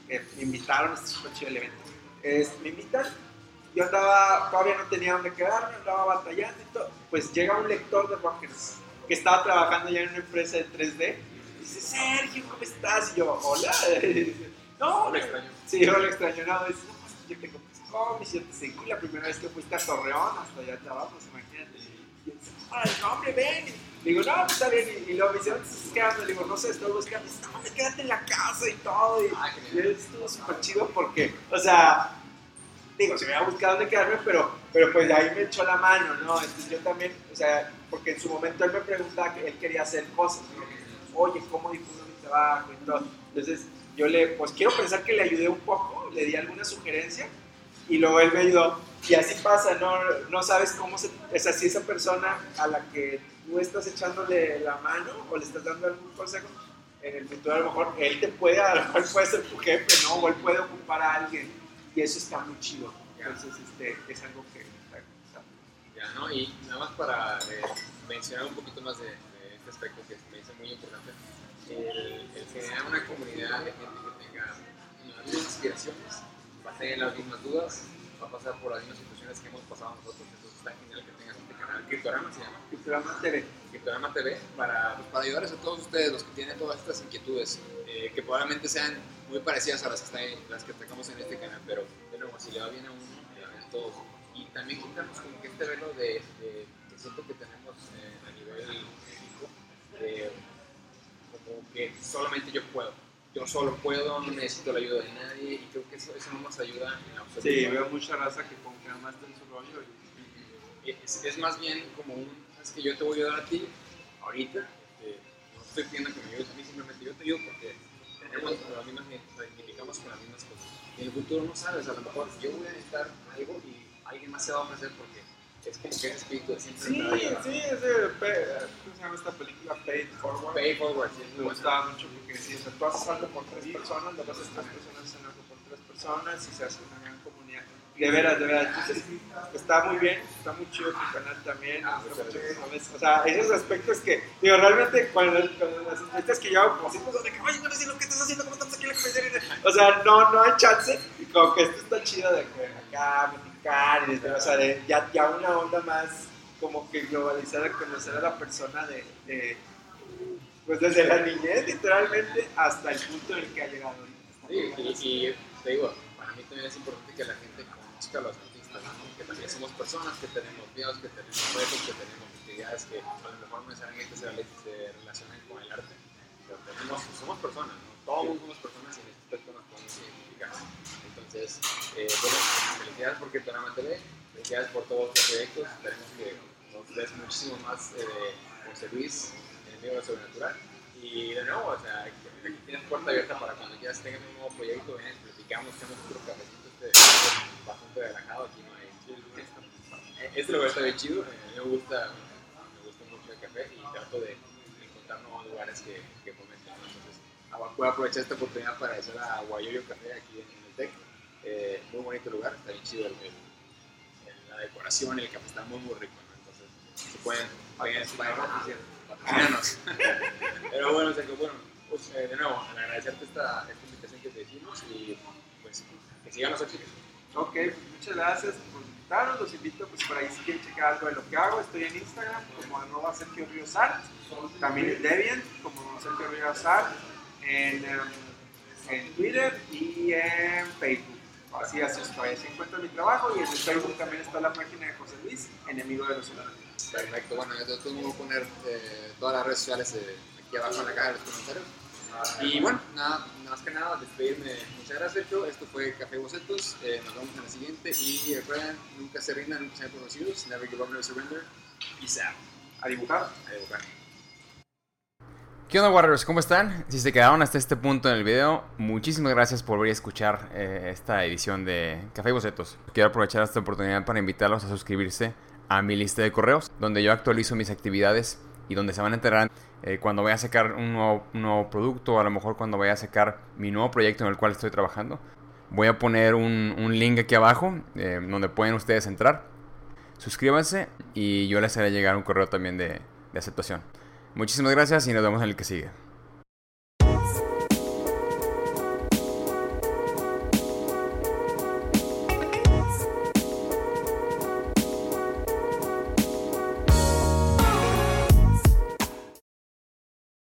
eh, me invitaron, este es el evento, Es- me invitan, yo andaba, todavía no tenía dónde quedarme, andaba batallando y todo, pues llega un lector de rockers que estaba trabajando ya en una empresa de 3D, y dice, Sergio, ¿cómo estás? Y yo, hola, no, lo extraño. Sí, yo lo extraño, no, dice, no, pues yo tengo pues cómics, yo te seguí la primera vez que fuiste a Torreón, hasta allá abajo, pues imagínate. Y dice, ay, no, hombre, ven. Y digo, no, pues está bien. Y, y luego me dice, ¿dónde estás quedando? Le digo, no sé, estoy buscando. Y dice, no, me quédate en la casa y todo. Y, Ah, y estuvo súper chido porque, o sea, digo, se me había buscado dónde quedarme, pero, pero pues ahí me echó la mano, ¿no? Entonces yo también, o sea, porque en su momento él me preguntaba que él quería hacer cosas, ¿no? Oye, ¿cómo difundo mi trabajo y todo? Entonces yo le, pues quiero pensar que le ayudé un poco, le di alguna sugerencia y luego él me ayudó. Y así pasa, no, no sabes cómo se, o sea, si esa persona a la que tú estás echándole la mano o le estás dando algún consejo, en el futuro a lo mejor él te puede, a lo mejor puede ser tu jefe, ¿no? O él puede ocupar a alguien y eso está muy chido. Entonces, este, es algo que está, Ya, ¿no? Y nada más para eh, mencionar un poquito más de, de este aspecto que me dice muy importante, el, el generar una comunidad de gente que tenga las mismas aspiraciones, va a tener las mismas dudas, va a pasar por las mismas situaciones que hemos pasado nosotros, entonces está genial que tengas este canal, Criptorama se llama, Criptorama TV. Criptorama TV, para, pues, para ayudarles a todos ustedes, los que tienen todas estas inquietudes, eh, que probablemente sean muy parecidas a las que, está en- las que tengamos en este canal, pero de nuevo, si le va bien a uno, le va bien a todos. Y también quitamos como que este velo de, de- que siento que tenemos eh, a nivel México, de como que solamente yo puedo. Yo solo puedo, no necesito la ayuda de nadie y creo que eso, eso no nos ayuda en absoluto. Sí, veo mucha raza que como que nada más está en su rollo. y- Es, es más bien como un, es que yo te voy a ayudar a ti ahorita, eh, no estoy pidiendo que me ayudes a mí, simplemente yo te ayudo porque tenemos las mismas, identificamos con las mismas cosas. Y en el futuro no sabes, a lo mejor yo voy a necesitar algo y alguien más se va a ofrecer porque es como que ese espíritu de siempre Sí, sí, pe- ¿cómo se llama esta película? Paid Forward. Pay forward, sí, es Me gustaba mucho porque sí, o sea, tú haces algo por tres personas, esas tres personas hacen algo por tres personas y se hace una. De veras, de veras. Está muy bien, está muy chido tu canal también. O sea, esos aspectos que, digo, realmente, cuando, las entrevistas que yo como de que, oye, no sé lo que estás haciendo, cómo estás aquí en la convención. O sea, no, no hay chance. Y como que esto está chido de que acá, platicar, y de- o sea, de, ya, ya una onda más como que globalizada, conocer a la persona de, pues desde la niñez, literalmente, hasta el punto en el que ha llegado. Sí, y te digo, para mí también es importante que la gente conozca a los artistas que también somos personas, que tenemos miedos, que tenemos retos, que tenemos actividades que a lo mejor no necesariamente se, se relacionan con el arte, pero tenemos, somos personas, ¿no? todos somos personas y en este aspecto nos podemos identificar. Entonces, eh, bueno, felicidades por Ketorama TV, felicidades por todos los proyectos, esperemos que nos des muchísimo más eh, José Luis en el medio de lo sobrenatural. Y de nuevo, o sea, aquí tienes puerta abierta para cuando quieras tengas un nuevo proyecto, ven, platicamos, tenemos otro cafecito este, bastante relajado, aquí no hay... Este lugar está bien chido, a mí me gusta, me gusta mucho el café y trato de encontrar nuevos lugares que, que fomenten. Entonces, voy a aprovechar esta oportunidad para agradecer a Guayoyo Café aquí en, el TEC. Eh, muy bonito lugar, está bien chido el, el, la decoración, el café está muy muy rico. ¿no? Entonces, se pueden, vayan, patrocinanos. Pero bueno, Sergio, bueno, pues, eh, de nuevo, agradecerte esta, esta invitación que te hicimos y pues que sigan los éxitos. Ok, pues muchas gracias por invitarnos. Los invito, pues por ahí si quieren checar algo de lo que hago. Estoy en Instagram como arroba Sergio Ríos Art, también en Debian como Sergio Ríos Art, en, en Twitter y en Facebook. Así, así estoy. Así encuentro mi trabajo y en el Facebook también está la página de José Luis, enemigo de los humanos. Perfecto, bueno, yo te voy a poner eh, todas las redes sociales eh, aquí abajo en la caja de los comentarios. Y bueno, nada, más que nada, despedirme. Muchas gracias, Sergio. Esto fue Café Bocetos. Eh, nos vemos en la siguiente. Y recuerden, nunca se rindan, nunca sean conocidos. Never give up, never surrender. Peace out. A dibujar. A dibujar. ¿Qué onda, Warriors? ¿Cómo están? Si se quedaron hasta este punto en el video, muchísimas gracias por venir a escuchar eh, esta edición de Café y Bocetos. Quiero aprovechar esta oportunidad para invitarlos a suscribirse a mi lista de correos, donde yo actualizo mis actividades y donde se van a enterar eh, cuando vaya a sacar un nuevo, un nuevo, producto a lo mejor cuando vaya a sacar mi nuevo proyecto en el cual estoy trabajando. Voy a poner un, link aquí abajo eh, donde pueden ustedes entrar. Suscríbanse y yo les haré llegar un correo también de aceptación. Muchísimas gracias y nos vemos en el que sigue.